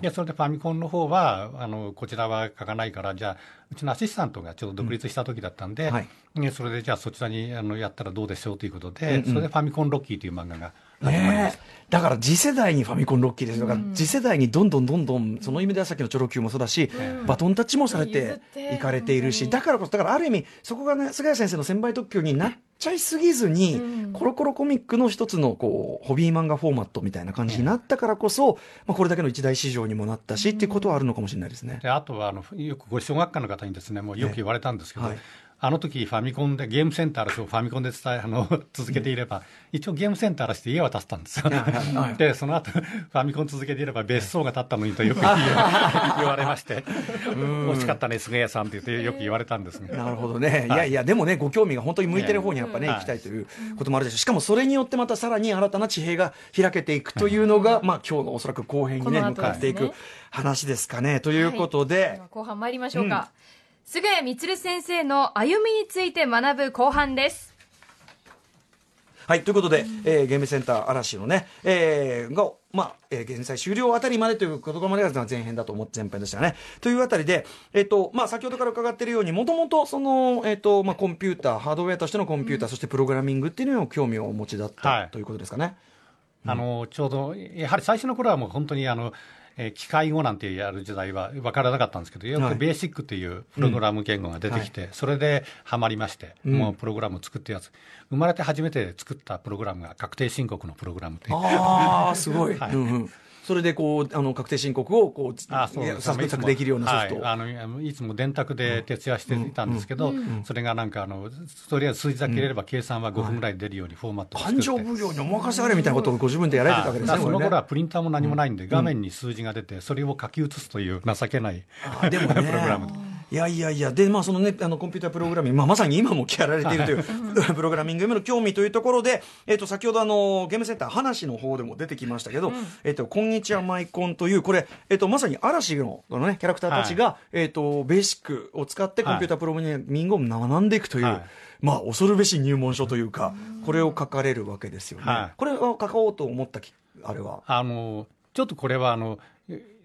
でそれでファミコンの方はあのこちらは書かないからじゃあうちのアシスタントがちょっと独立した時だったんで、うん。はい、それでじゃあそちらにあのやったらどうでしょうということで、うんうん、それでファミコンロッキーという漫画がねだから次世代にファミコンロッキーですだから次世代にどんどんどんどんその意味ではさっきのチョロ Q もそうだし、バトンタッチもされていかれているしだからこそだからある意味そこがね菅谷先生の先輩特許になっちゃいすぎずに、コロコロコミックの一つのこうホビー漫画フォーマットみたいな感じになったからこそ、まあ、これだけの一大市場にもなったし、っていうことはあるのかもしれないですね。であとはあのよくご小学科の方にですねもうよく言われたんですけど、はいあの時ファミコンで、ゲームセンター嵐をファミコンで伝え、あの、続けていれば、一応ゲームセンター嵐って家は建てたんですよ。で、その後、ファミコン続けていれば別荘が建ったのにとよく 言われまして、惜しかったね、菅谷さんって言ってよく言われたんですね。なるほどね。いやいや、でもね、ご興味が本当に向いてる方にやっぱね、行きたいということもあるでしょう。しかもそれによってまたさらに新たな地平が開けていくというのが、まあ今日のおそらく後編にね、向かっていく話ですかね。ということで。後半参りましょうか。菅谷充先生の歩みについて学ぶ後半です。はい、ということで、うん、えー、ゲームセンター嵐のね、えー、が、まあ、えー、現在終了あたりまでということまでが前編だと思って前編でしたね。というあたりで、えっ、ー、と、まあ、先ほどから伺っているように、もともと、その、えっ、ー、と、まあ、コンピューター、ハードウェアとしてのコンピューター、うん、そしてプログラミングっていうのを興味をお持ちだった、はい、ということですかね。あの、ちょうど、やはり最初の頃はもう本当に、あの、えー、機械語なんてやる時代は分からなかったんですけど、よくベーシックというプログラム言語が出てきて、はい、それではまりまして、うん、もうプログラムを作ってやつ、生まれて初めて作ったプログラムが確定申告のプログラムで。ああ、すごい。はい、うんうんそれでこうあの確定申告をこうあそうサクサクできるようなソフト、はい、あのいつも電卓で徹夜していたんですけど、うん。うん、それがなんかあのとりあえず数字だけ入れれば計算は5分ぐらい出るようにフォーマットを作って、感情奉行にお任せあれみたいなことをご自分でやられてたわけですねその頃はプリンターも何もないんで、画面に数字が出てそれを書き写すという情けない、でも、ね、プログラムいやいやいや、で、まあ、そのね、あの、コンピュータープログラミング、まあ、まさに今もやられているという プログラミングへの興味というところで、えっ、ー、と、先ほどあの、ゲームセンター、話の方でも出てきましたけど、うん、えっ、ー、と、こんにちはマイコンという、これ、えっ、ー、と、まさに嵐の、このね、キャラクターたちが、はい、えっ、と、ベーシックを使ってコンピュータープログラミングを学んでいくという、はい、まあ、恐るべし入門書というか、これを書かれるわけですよね。はい、これを書こうと思ったき、あれは？あの、ちょっとこれは、あの、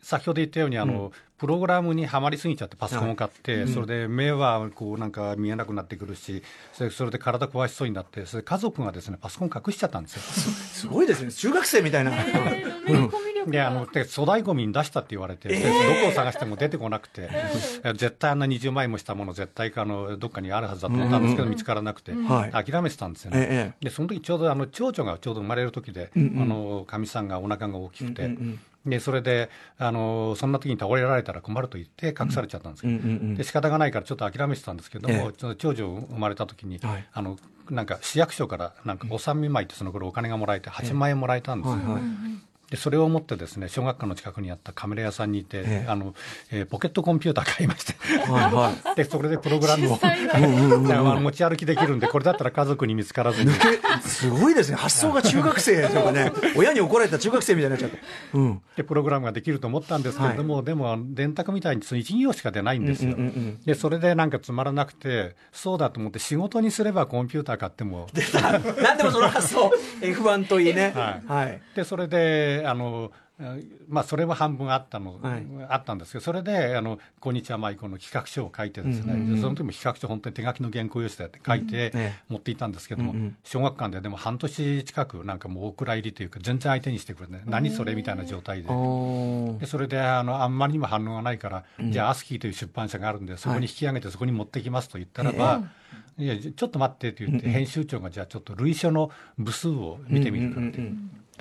先ほど言ったようにあの、うん、プログラムにはまりすぎちゃってパソコンを買って、それで目はこうなんか見えなくなってくるしそれそれで体壊しそうになってそれ家族がですねパソコン隠しちゃったんですよ。すごいですね。中学生みたいな、えー、であので粗大ごみに出したって言われて、えー、どこを探しても出てこなくて、えー、絶対あんな20万円もしたもの絶対あのどっかにあるはずだと思ったんですけど、見つからなくて、諦めてたんですよね、でその時ちょうどあの長女がちょうど生まれる時で、うんうん、あのかみさんがお腹が大きくて、うんうんうんでそれであのそんな時に倒れられたら困ると言って隠されちゃったんですけど、うんうんうん、で仕方がないからちょっと諦めてたんですけども、ええ、長女生まれた時に、はい、あのなんか市役所からなんかお産見舞いってその頃お金がもらえて8万円もらえたんですよ、はいはいでそれを持ってですね小学校の近くにあったカメラ屋さんにいて、ええ、あのえー、ポケットコンピューター買いまして。はい、はい、でそれでプログラムを 持ち歩きできるんでこれだったら家族に見つからずに。すごいですね。発想が中学生とかね。親に怒られた中学生みたいになっちゃって、うん、でプログラムができると思ったんですけれども、はい、でも電卓みたいにその1行しか出ないんですよ、うんうんうん、でそれでなんかつまらなくてそうだと思って仕事にすればコンピューター買っても。何でもその発想 F1 といいね、はい、はい、でそれであのまあ、それも半分あったの、はい、あったんですけど、それで、あのこんにちは、マイコの企画書を書いてですね、うんうんうん、その時も企画書、本当に手書きの原稿用紙で書いて持っていたんですけども、うんうん、小学館ででも半年近く、なんかもうお蔵入りというか、全然相手にしてくれない、何それみたいな状態で、でそれであのあんまりにも反応がないから、うん、じゃあ、アスキーという出版社があるんで、そこに引き上げて、そこに持ってきますと言ったらば、はいいやちょっと待ってって言って、編集長がじゃあちょっと類書の部数を見てみるかって。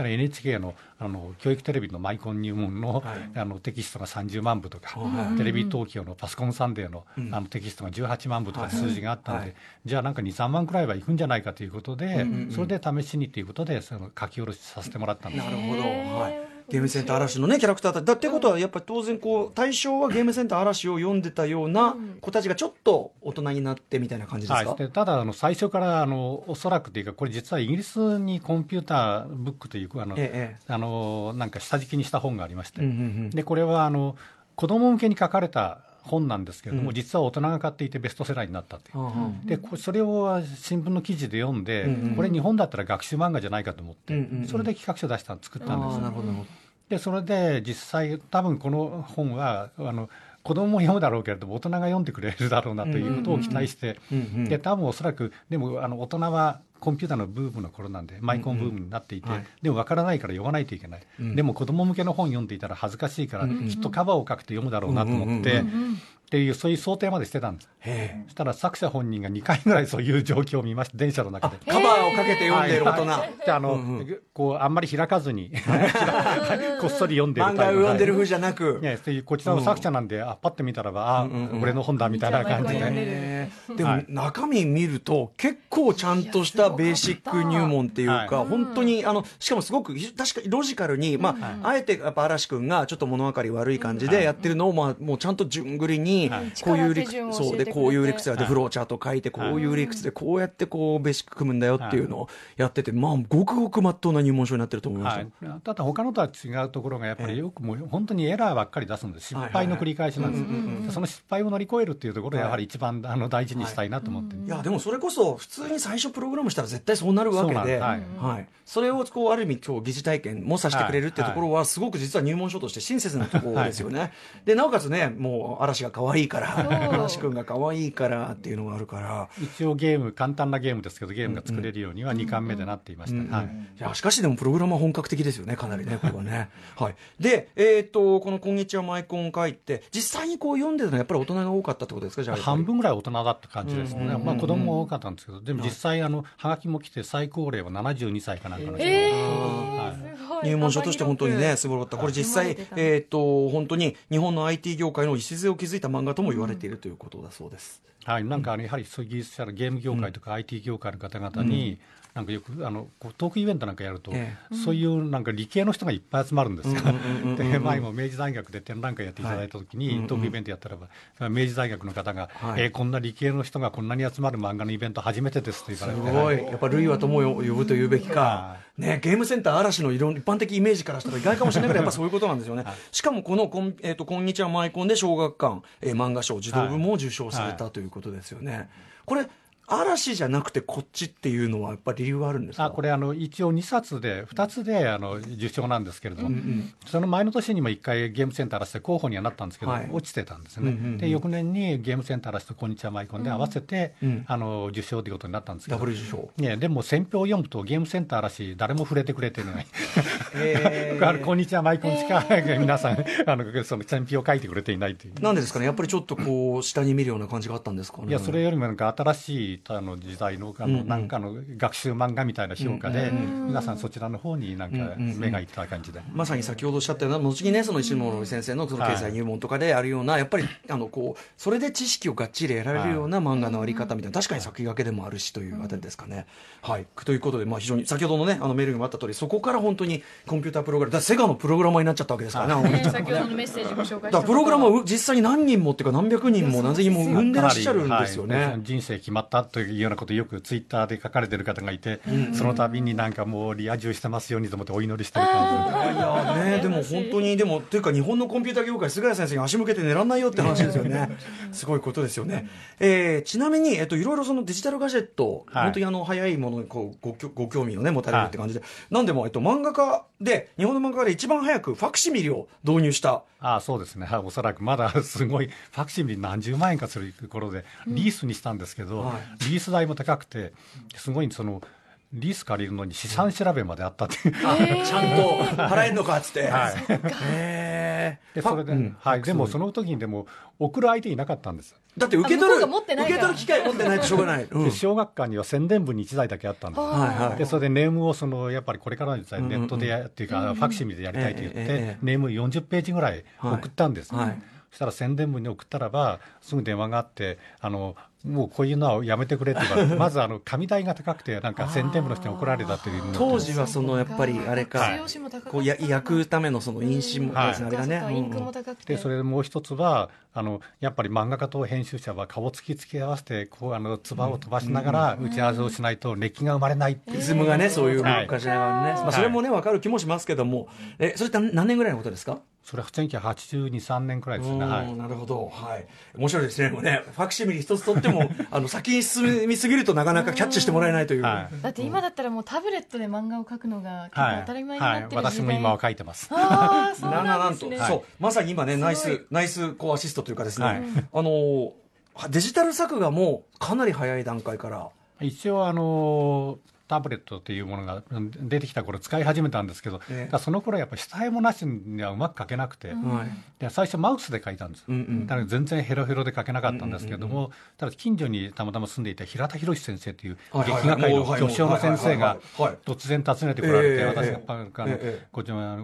ら NHK のあの教育テレビのマイコン入門の,、あのテキストが30万部とか、テレビ東京のパソコンサンデーの,、あのテキストが18万部とか数字があったので、じゃあなんか2、3万くらいはいくんじゃないかということで、それで試しにということでその書き下ろしさせてもらったんです。なるほど、はいゲームセンター嵐のねキャラクターだってことはやっぱり当然こう対象はゲームセンター嵐を読んでたような子たちがちょっと大人になってみたいな感じですか、はい、ただあの最初からあのおそらくというかこれ実はイギリスにコンピューターブックというあの、ええ、あのなんか下敷きにした本がありまして、うんうんうん、でこれはあの子供向けに書かれた本なんですけれども、うん、実は大人が買っていてベストセラーになったという、うん、でそれを新聞の記事で読んで、これ日本だったら学習漫画じゃないかと思って、それで企画書出した作ったんです。でそれで実際多分この本はあの子供も読むだろうけれども大人が読んでくれるだろうなということを期待して、で多分おそらくでもあの大人はコンピューターのブームの頃なんで、マイコンブームになっていて、うんうんはい、でも分からないから読まないといけない、うん、でも子供向けの本読んでいたら恥ずかしいから、きっとカバーを書くと読むだろうなと思って、っていう、そういう想定までしてたんです。そしたら作者本人が2回ぐらいそういう状況を見ました、電車の中で。カバーをかけて読んでいる大人。で、あの、うんうん、こう、あんまり開かずに こっそり読んでる漫画を読んでる風じゃなく。い。や、こちらの作者なんで、あ、パッて見たらば、あ、俺の本だみたいな感じで。でも、中身見ると、結構ちゃんとしたベーシック入門っていうか、本当に、あの、しかもすごく、確かにロジカルに、まあ、あえてやっぱ嵐君がちょっと物分かり悪い感じでやってるのを、まあ、もうちゃんと順繰りに、こうい。うそう。でこういう理屈でフローチャート書いてこういう理屈でこうやってこうベーシック組むんだよっていうのをやってて、まあごくごくまっとうな入門書になってると思います、はい、ただ他のとは違うところがやっぱりよくもう本当にエラーばっかり出すんです。失敗の繰り返しなんです。その失敗を乗り越えるっていうところをやはり一番あの大事にしたいなと思って、いやでもそれこそ普通に最初プログラムしたら絶対そうなるわけで。はい、それをこうある意味今日疑似体験もさせてくれるっていうところはすごく実は入門書として親切なところですよね、でなおかつねもう嵐が可愛いから嵐君が可愛いからっていうのがあるから。一応ゲーム簡単なゲームですけどゲームが作れるようには2巻目でなっていました、はい、いやしかしでもプログラムは本格的ですよねかなりねこれはね。はい。でえっ、ー、とこの「こんにちはマイコン」を書いて実際にこう読んでるのはやっぱり大人が多かったってことですか？じゃあ半分ぐらい大人だった感じですね、まあ子供も多かったんですけどでも実際あのはがきも来て最高齢は72歳かなんかの人、えーはい、入門書として本当にねすごかった。これ実際えっ、ー、と本当に日本の IT 業界の礎を築いた漫画とも言われているということだそうです、はい、なんかやはりそういう技術者のゲーム業界とか IT 業界の方々に、なんかよくあのトークイベントなんかやると、ええ、そういうなんか理系の人がいっぱい集まるんですよ。で前も明治大学で展覧会やっていただいたときに、はい、トークイベントやったらば、明治大学の方が、はい、えー、こんな理系の人がこんなに集まる漫画のイベント初めてですって言われて、すごい、やっぱ類は友を呼ぶというべきか。ね、ゲームセンター嵐の一般的イメージからしたら意外かもしれないけど やっぱそういうことなんですよね、はい、しかもこのこん、えーと「こんにちはマイコン」で小学館、えー、漫画賞児童部も受賞されたということですよね、これ嵐じゃなくてこっちっていうのはやっぱり理由はあるんですか？あこれあの一応2冊で2つであの受賞なんですけれども、うんうん、その前の年にも1回ゲームセンター嵐で候補にはなったんですけど、はい、落ちてたんですね、うんうんうん、で翌年にゲームセンター嵐とこんにちはマイコンで合わせて、うん、あの受賞ということになったんですけど。ダブル受賞、ね、でも選評を読むとゲームセンター嵐誰も触れてくれてない、えー、こんにちはマイコンしか、えー、皆さんあのその選評を書いてくれていないというなんでですかねやっぱりちょっとこう。下に見るような感じがあったんですかねいやそれよりもなんか新しいあの時代のあの、なんかの学習漫画みたいな評価で、皆さんそちらの方になんか目がいった感じで、まさに先ほどおっしゃったような後にねその石森先生のその経済入門とかであるような、やっぱりあのこうそれで知識をがっちり得られるような漫画のあり方みたいな確かに先駆けでもあるしというあたりですかね。はい、ということで、まあ、非常に先ほどのねあのメールにもあった通りそこから本当にコンピュータープログラムだセガのプログラマーになっちゃったわけですからね、ね先ほどのメッセージご紹介だプログラマー実際に何人もっていうか何百人も何千人も生んでらっしゃるんですよね。人生決まったというようなことをよくツイッターで書かれてる方がいて、その度になんかもうリア充してますようにと思ってお祈りしてる感じ。いやねでも本当にでもというか日本のコンピューター業界菅谷先生に足向けて寝らんないよって話ですよね。すごいことですよね、えー、ちなみに、えっと、いろいろそのデジタルガジェット、はい、本当にあの早いものにこうごご興味をね持たれるって感じで、はい、なんでも、えっと、漫画家で日本の漫画家で一番早くファクシミリを導入した。ああそうですね、おそらくまだすごい、ファクシミリ何十万円かするところで、リースにしたんですけど、うんはい、リース代も高くて、すごいその、リース借りるのに資産調べまであったっていう、ちゃんと払えんのかっつって、はい、へでそれで、うん、はい、でもその時にでも、送る相手いなかったんです。だって受け取る受け取る機会持ってないとしょうがない、うん、小学館には宣伝部に1台だけあったんです、でそれでネームをそのやっぱりこれからの時代ネットでや、っていうか、ファクシミリでやりたいと言って、ネーム40ページぐらい送ったんです、はい。はい。そしたら宣伝部に送ったらば、すぐ電話があって、あのもうこういうのはやめてくれって言われて、まずあの紙代が高くて、なんか宣伝部の人に怒られたっていう当時はそのやっぱりあれか、こうや焼くためのその印紙も、はい、あれがね、でそれでもう一つはあの、やっぱり漫画家と編集者は顔つきつき合わせて、こうあの唾を飛ばしながら打ち合わせをしないと、熱気が生まれないリズムがね、そういう昔はね、まあ、それもね、分かる気もしますけども、えそれって何年ぐらいのことですか？それは1982、3年くらいですね、はい、なるほど、はい、面白いですね、もうね。ファクシミリ一つとっても、あ の先に進みすぎるとなかなかキャッチしてもらえないという、はい、だって今だったらもうタブレットで漫画を描くのが結構当たり前になってる時代、はい、私も今は書いてます。あそうなんですね、そう。まさに今ねナイスナイスコアシストというかですね、あのデジタル作画もかなり早い段階から。一応あのタブレットというものが出てきた頃使い始めたんですけど、えその頃やっぱり下絵もなしにはうまく描けなくて、うん、で最初マウスで描いたんです、うんうん、だから全然ヘロヘロで描けなかったんですけども、うんうん、ただ近所にたまたま住んでいた平田博先生という劇画界の巨匠の先生が突然訪ねてこられて、私があの、こちら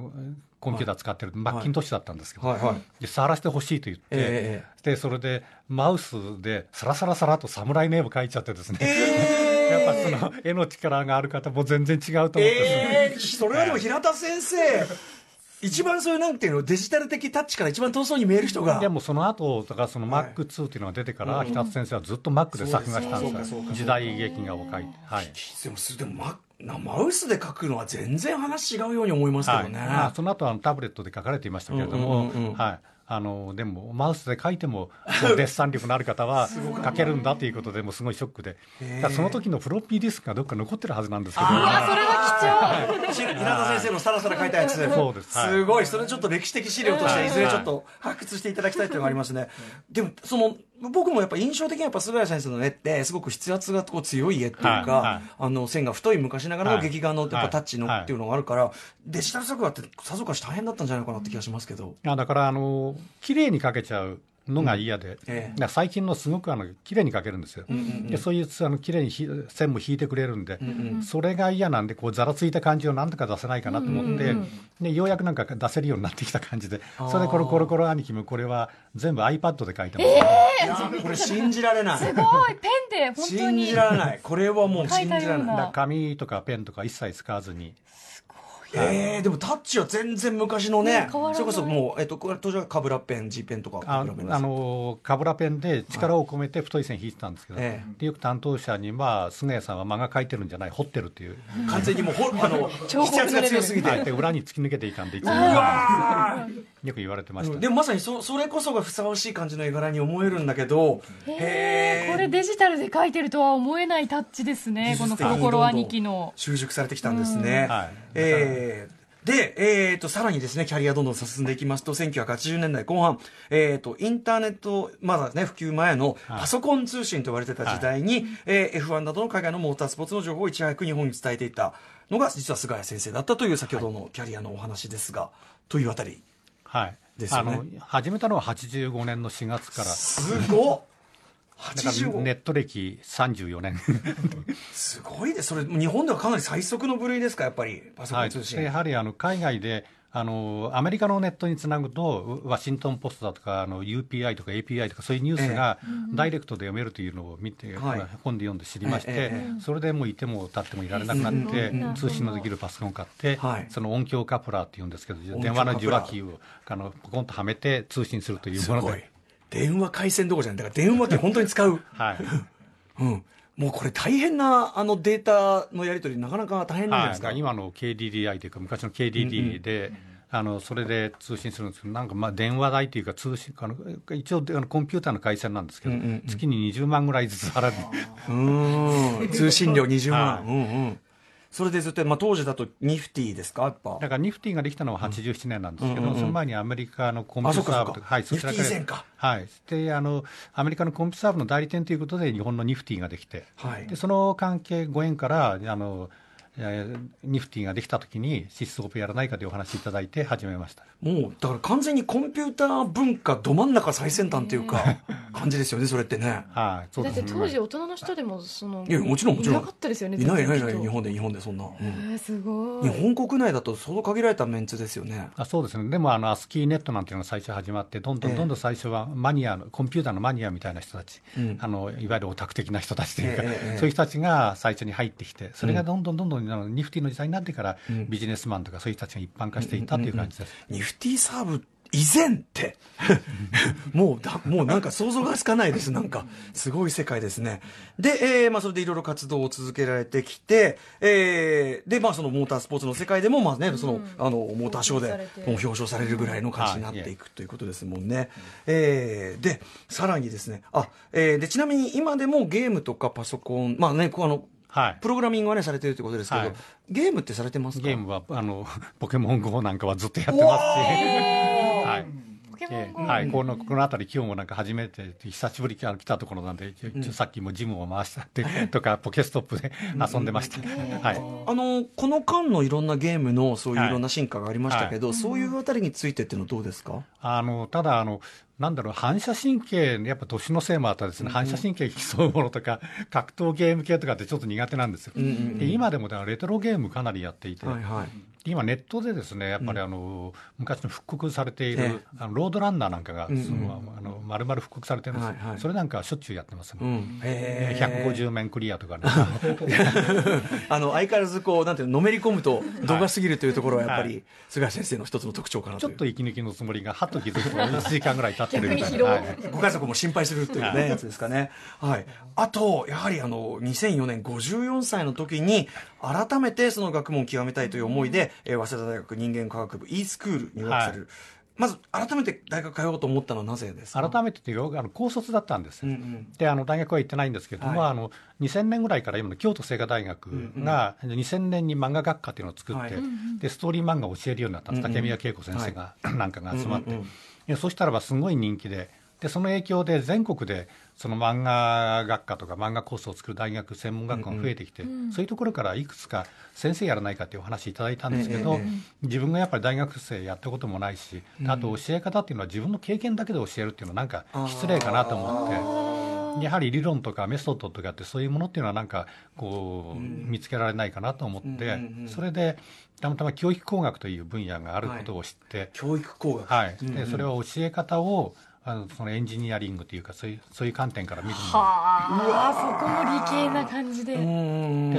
コンピューター使ってる、マッキントッシュだったんですけど、はい。はい、で触らせてほしいと言って、えー、でそれでマウスでさらさらさらと侍名簿書いちゃってですね、えーやっぱその絵の力がある方も全然違うと思って、えー、それはでも平田先生一番そういうなんていうのデジタル的タッチから一番遠そうに見える人が。でもその後だからその Mac2 っていうのが出てから、平田先生はずっと Mac で作画したんですよ。時代劇画を描いて、はい、でもでもママウスで書くのは全然話違うように思いますけどね、はい、まあ、その後はタブレットで書かれていましたけれども、はいあのでもマウスで書いてもデッサン力のある方は 書けるんだということでもすごいショックで。その時のフロッピーディスクがどっか残ってるはずなんですけど、それは貴重。稲田先生のさらさら書いたやつ。そうです、すごい。それちょっと歴史的資料としてい。ずれちょっと発掘していただきたいというのがありますね。でもその僕もやっぱ印象的にやっぱ菅谷先生の絵ってすごく筆圧がこう強い絵っていうか、はいはい、あの線が太い昔ながらの劇画のやっぱタッチのっていうのがあるから、デジタル作画ってさぞかし大変だったんじゃないかなって気がしますけど。いやだからあの綺麗に描けちゃうのが嫌で、うん。ええ、最近のすごくあの綺麗に描けるんですよ、うんうんうん、でそういうあの綺麗に線も引いてくれるんで、うんうん、それが嫌なんでこうざらついた感じをなんとか出せないかなと思って、うんうん、でようやくなんか出せるようになってきた感じでそれでコロコロコロ兄貴もこれは全部 iPad で書いてます、えー、これ信じられない。すごいペンで本当に。信じられない。これはもう信じられない。紙とかペンとか一切使わずにえー、でもタッチは全然昔のね、それこそもう、えっと、これ当時はカブラペン、G ペンとかああのカブラペンで力を込めて太い線引いてたんですけど、はい、でよく担当者に、まあ、菅谷さんは漫画描いてるんじゃない、彫ってるっていう。完全にもう、あの、筆圧が強すぎて。はい、で裏に突き抜けていかんで、いつも。うわよく言われてました、でもまさにそそれこそがふさわしい感じの絵柄に思えるんだけどへえこれデジタルで描いてるとは思えないタッチですねこのコロコロ兄貴の。習熟されてきたんですね、はい、えーで、えーと、さらにですねキャリアどんどん進んでいきますと1980年代後半、えーと、インターネットまだね普及前のパソコン通信と言われてた時代に、はい、えー、F1 などの海外のモータースポーツの情報をいち早く日本に伝えていたのが実は菅谷先生だったという先ほどのキャリアのお話ですが、はい、というあたり。はい、ですよね、あの始めたのは85年の4月から。すごっ。ネット歴34年。すごいですそれ日本ではかなり最速の部類ですかやっぱりパソコン通信、はい、やはりあの海外であのアメリカのネットにつなぐと、ワシントン・ポストだとか、あの UPI とか API とか、そういうニュースがダイレクトで読めるというのを見て、えー、本で読んで知りまして、えー、それでもういても立ってもいられなくなって、通信のできるパソコンを買って、はい、その音響カプラーっていうんですけど、電話の受話器をあのポコンとはめて通信するというもので。電話回線どころじゃない、だから電話機本当に使う。はい。うんもうこれ大変なあのデータのやり取りなかなか大変なんですか、今の KDDI というか昔の KDD で、うんうんあのそれで通信するんですけど、なんかまあ電話代というか通信、あの一応あのコンピューターの回線なんですけど、うんうんうん、月に20万ぐらいずつ払う通信料20万、うんうんそれでずっと、まあ、当時だとニフティですか、やっぱ。だからニフティができたのは87年なんですけど、その前にアメリカのコンピューター部、はい、そちらから、はい、であのアメリカのコンピューター部の代理店ということで、日本のニフティができて、はい、でその関係、ご縁から、あのニフティができたときに、シスオペやらないかというお話いただいて始めましたもうだから完全にコンピューター文化ど真ん中最先端というか、感じですよね、それってね。はい、だって当時、大人の人でもそのいやもちろん、もちろん。いなかったですよね、いないいないいない、日本で、日本でそんな。うん、すごい。日本国内だと、相当限られたメンツですよね。あそうですね、でもあのアスキーネットなんていうのが最初始まって、どんどんどんどん最初はマニアの、コンピューターのマニアみたいな人たち、うん、あのいわゆるオタク的な人たちというか、そういう人たちが最初に入ってきて、それがどんどんどんどんあのニフティの時代になってから、ビジネスマンとかそういう人たちが一般化していったという感じです。ニフティサーブ以前って もうだ、もうなんか想像がつかないです。なんか、すごい世界ですね。で、えー、まあそれでいろいろ活動を続けられてきて、えー、で、まあそのモータースポーツの世界でも、まあね、その、あの、モーターショーで、もう表彰されるぐらいの感じになっていくということですもんね。えー、で、さらにですね、あ、えー、で、ちなみに今でもゲームとかパソコン、まあね、こうあの、はい、プログラミングはねされてるということですけど、はい、ゲームってされてますゲームはあの ポケモン GO なんかはずっとやってますし。はい。はい、このこの辺り、今日もなんか初めて、久しぶりに来たところなんで、うん、さっきもジムを回したって とか、ポケストップで 遊んでました、はい、あのこの間のいろんなゲームのそういういろんな進化がありましたけど、はい、そういうあたりについてっていうのはどうですか？あのただあの、なんだろう、反射神経、やっぱ年のせいもあったですね、反射神経競うものとか、格闘ゲーム系とかってちょっと苦手なんですよ。うんうんうん、で今でもレトロゲームかなりやっていて、はいはい今、ネットでですねやっぱりあの、うん、昔の復刻されている、あのロードランナーなんかが、うんうん、あの丸々復刻されてるんです、はいはい、それなんかしょっちゅうやってますね、うん、150面クリアとかね。あの相変わらずこうなんていうののめり込むと動画すぎるというところはやっぱり、はい、菅先生の一つの特徴かなちょっと息抜きのつもりがはっと気づくと1時間ぐらい経ってるみたいな、はい、ご家族も心配するというね、はい、やつですかね、はい、あとやはりあの2004年54歳の時に改めてその学問を極めたいという思いで、えー、早稲田大学人間科学部 e スクール入学される、はい、まず改めて大学通おうと思ったのはなぜですか？改めてというあの高卒だったんです、うんうん、であの大学は行ってないんですけれども、はい、あの2000年ぐらいから今の京都精華大学が2000年に漫画学科というのを作って、はい、でストーリー漫画を教えるようになったんです、竹宮恵子先生が、なんかが集まって、うんうん、そしたらばすごい人気ででその影響で全国でその漫画学科とか漫画コースを作る大学専門学校が増えてきて、うん。うん、そういうところからいくつか先生やらないかっていうお話いただいたんですけど、えー、自分がやっぱり大学生やったこともないし、あと教え方っていうのは自分の経験だけで教えるっていうのはなんか失礼かなと思って。やはり理論とかメソッドとかってそういうものっていうのはなんかこう見つけられないかなと思ってそれでたまたま教育工学という分野があることを知って、はい、教育工学、はい、でそれは教え方をあのそのエンジニアリングというかそういうそういう観点から見るのはあ。そこも理系な感じで。で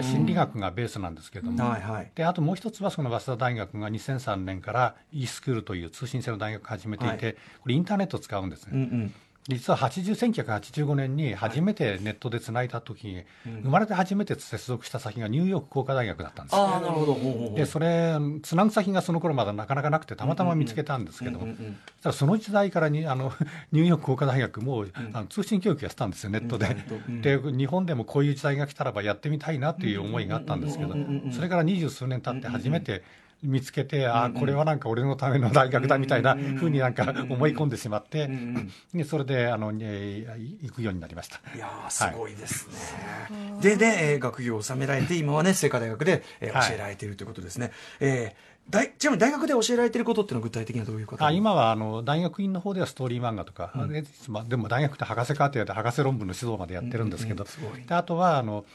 心理学がベースなんですけども、はいはい、であともう一つはその早稲田大学が2003年から e スクールという通信制の大学を始めていて、はい、これインターネットを使うんですね。うんうん実は80 1985年に初めてネットでつないだ時に、生まれて初めて接続した先がニューヨーク工科大学だったんですあなるほど。でそれつなぐ先がその頃まだなかなかなくてたまたま見つけたんですけどその時代からにあのニューヨーク工科大学も、あの通信教育やってたんですよネットで、で日本でもこういう時代が来たらばやってみたいなという思いがあったんですけど、それから二十数年経って初めて、見つけて、ああ、これはなんか俺のための大学だみたいなふうになんか思い込んでしまって、でそれであの、ね、行くようになりました。いやすごいですね。はい、で、で、えー、学業を収められて、今はね、清華大学で、えー、教えられているということですね。はい、えー大ちなみに大学で教えられていることっていうのは具体的にはどういうことあ今はあの大学院の方ではストーリー漫画とか、うん、でも大学って博士課程で博士論文の指導までやってるんですけど、うんうん、であとはあの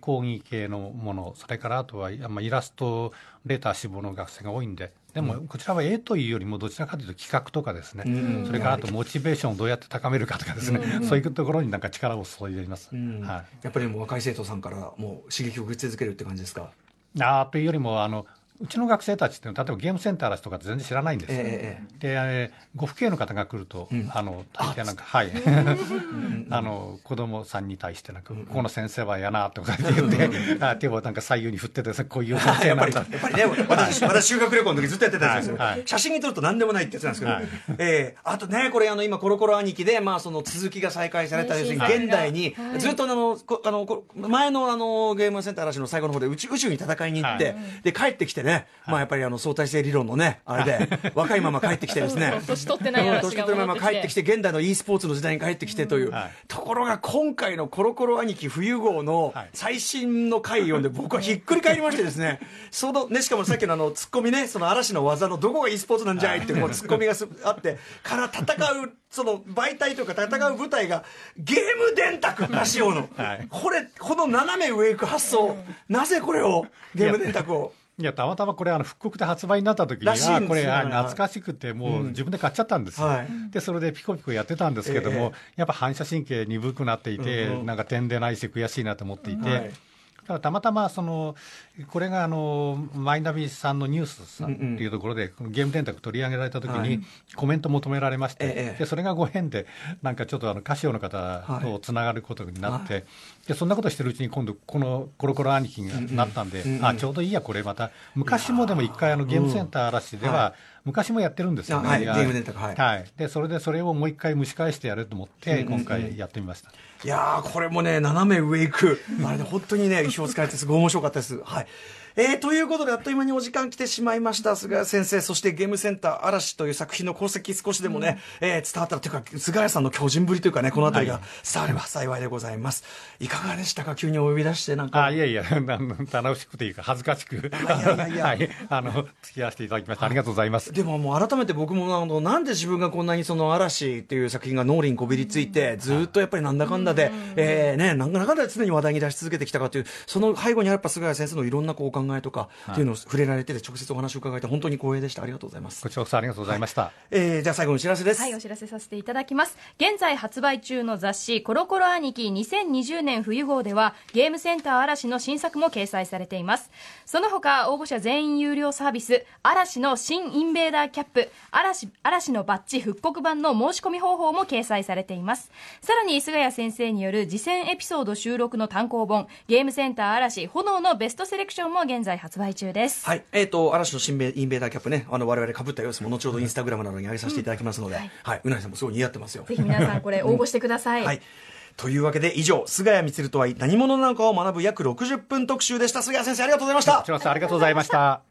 講義系のもの、それからあとは、まあ、イラストレーター志望の学生が多いんで、でもこちらは絵というよりも、どちらかというと企画とかですね、うん、それからあとモチベーションをどうやって高めるかとかですね、うん、そういうところになんか力を注いでいます、うん、はい、やっぱりもう若い生徒さんからもう刺激を受け続けるって感じですか？あというよりもあのうちの学生たちって例えばゲームセンターらしとか全然知らないんです、えー、で、えー、ご父兄の方が来ると、うん、あの大抵なんかはい。あの子供さんに対してなんか、うん、この先生はやなとか言って、うん、あ手をなんか左右に振っててこういう先生なんだ。やっぱりね私私修学旅行の時ずっとやってたんですよ、はい、写真に撮ると何でもないってやつなんですけど、はい、えー、あとねこれあの今コロコロ兄貴でまあその続きが再開された要するに現代にずっとあのあの前のあのゲームセンターらしの最後の方で宇宙宇宙に戦いに行って、はい、で帰ってきてね、まあやっぱりあの相対性理論のねあれで若いまま帰ってきてですね。年取ってない年取ってないまま帰ってきて現代の e スポーツの時代に帰ってきてという、ところが今回のコロコロ兄貴冬号の最新の回読んで僕はひっくり返りましてですね。そのねしかもさっきのあのツッコミねその嵐の技のどこが e スポーツなんじゃいってこうツッコミがあってから戦うその媒体というか戦う舞台がゲーム電卓なしよの、はい、これこの斜め上行く発想。なぜこれをゲーム電卓を。いやたまたまこれあの復刻で発売になった時にはこれ懐かしくてもう自分で買っちゃったんですよ、うんはい、でそれでピコピコやってたんですけども、えー、やっぱ反射神経鈍くなっていて、うんうん、なんか点でないし悔しいなと思っていて、はい。ただたまたまそのこれがあのマイナビさんのニュースさんっていうところで、ゲーム電卓取り上げられたときに、コメント求められまして、でそれがご縁で、なんかちょっとあのカシオの方とつながることになって、でそんなことしてるうちに、今度、このコロコロ兄貴がなったんで、あちょうどいいや、これまた、昔もでも一回、ゲームセンター嵐では、昔もやってるんですよね、はい、ゲーム電卓、はい、はい、でそれでそれをもう一回蒸し返してやると思って、今回やってみました。いやこれもね、斜め上行く。あれね、本当にね、意表を使えてすごい面白かったです。はい。guy. えー、ということで、あっという間にお時間来てしまいました。菅谷先生、そしてゲームセンター嵐という作品の功績少しでもね、うん、えー、伝わったら、というか、菅谷さんの巨人ぶりというかね、このあたりが伝われば幸いでございます。い、かがでしたか？急にお呼び出して、なんか。あ、いやいや、楽しくていうか、恥ずかしく。いやいやいや、はい、あの、付き合わせていただきました。ありがとうございます。でももう改めて僕も、あの、なんで自分がこんなにその嵐っていう作品が脳裏にこびりついて、ずっとやっぱりなんだかんだで、えー、ね、なんだかんだ常に話題に出し続けてきたかという、その背後にはやっぱ菅谷先生のいろんなこうお考えとか、はい。いうのを触れられて直接お話を伺えて本当に光栄でした。ありがとうございます。こちらこそありがとうございました、はい、えー、じゃあ最後のお知らせです。はいお知らせさせていただきます。現在発売中の雑誌コロコロ兄貴2020年冬号ではゲームセンター嵐の新作も掲載されています。その他応募者全員有料サービス嵐の新インベーダーキャップ嵐嵐のバッジ復刻版の申し込み方法も掲載されています。さらに菅谷先生による次戦エピソード収録の単行本ゲームセンター嵐炎のベストセレクションも現在発売中です。はい。えっ、ー、と嵐の新インベーダーキャップね。あの我々かぶった様子も後ほどインスタグラムなどに上げさせていただきますので、うん、はい、うなぎさんもすごい似合ってますよ。ぜひ皆さんこれ応募してください、うん、はい。というわけで以上菅谷充とは何者なのかを学ぶ約60分特集でした。菅谷先生ありがとうございました。ありがとうございました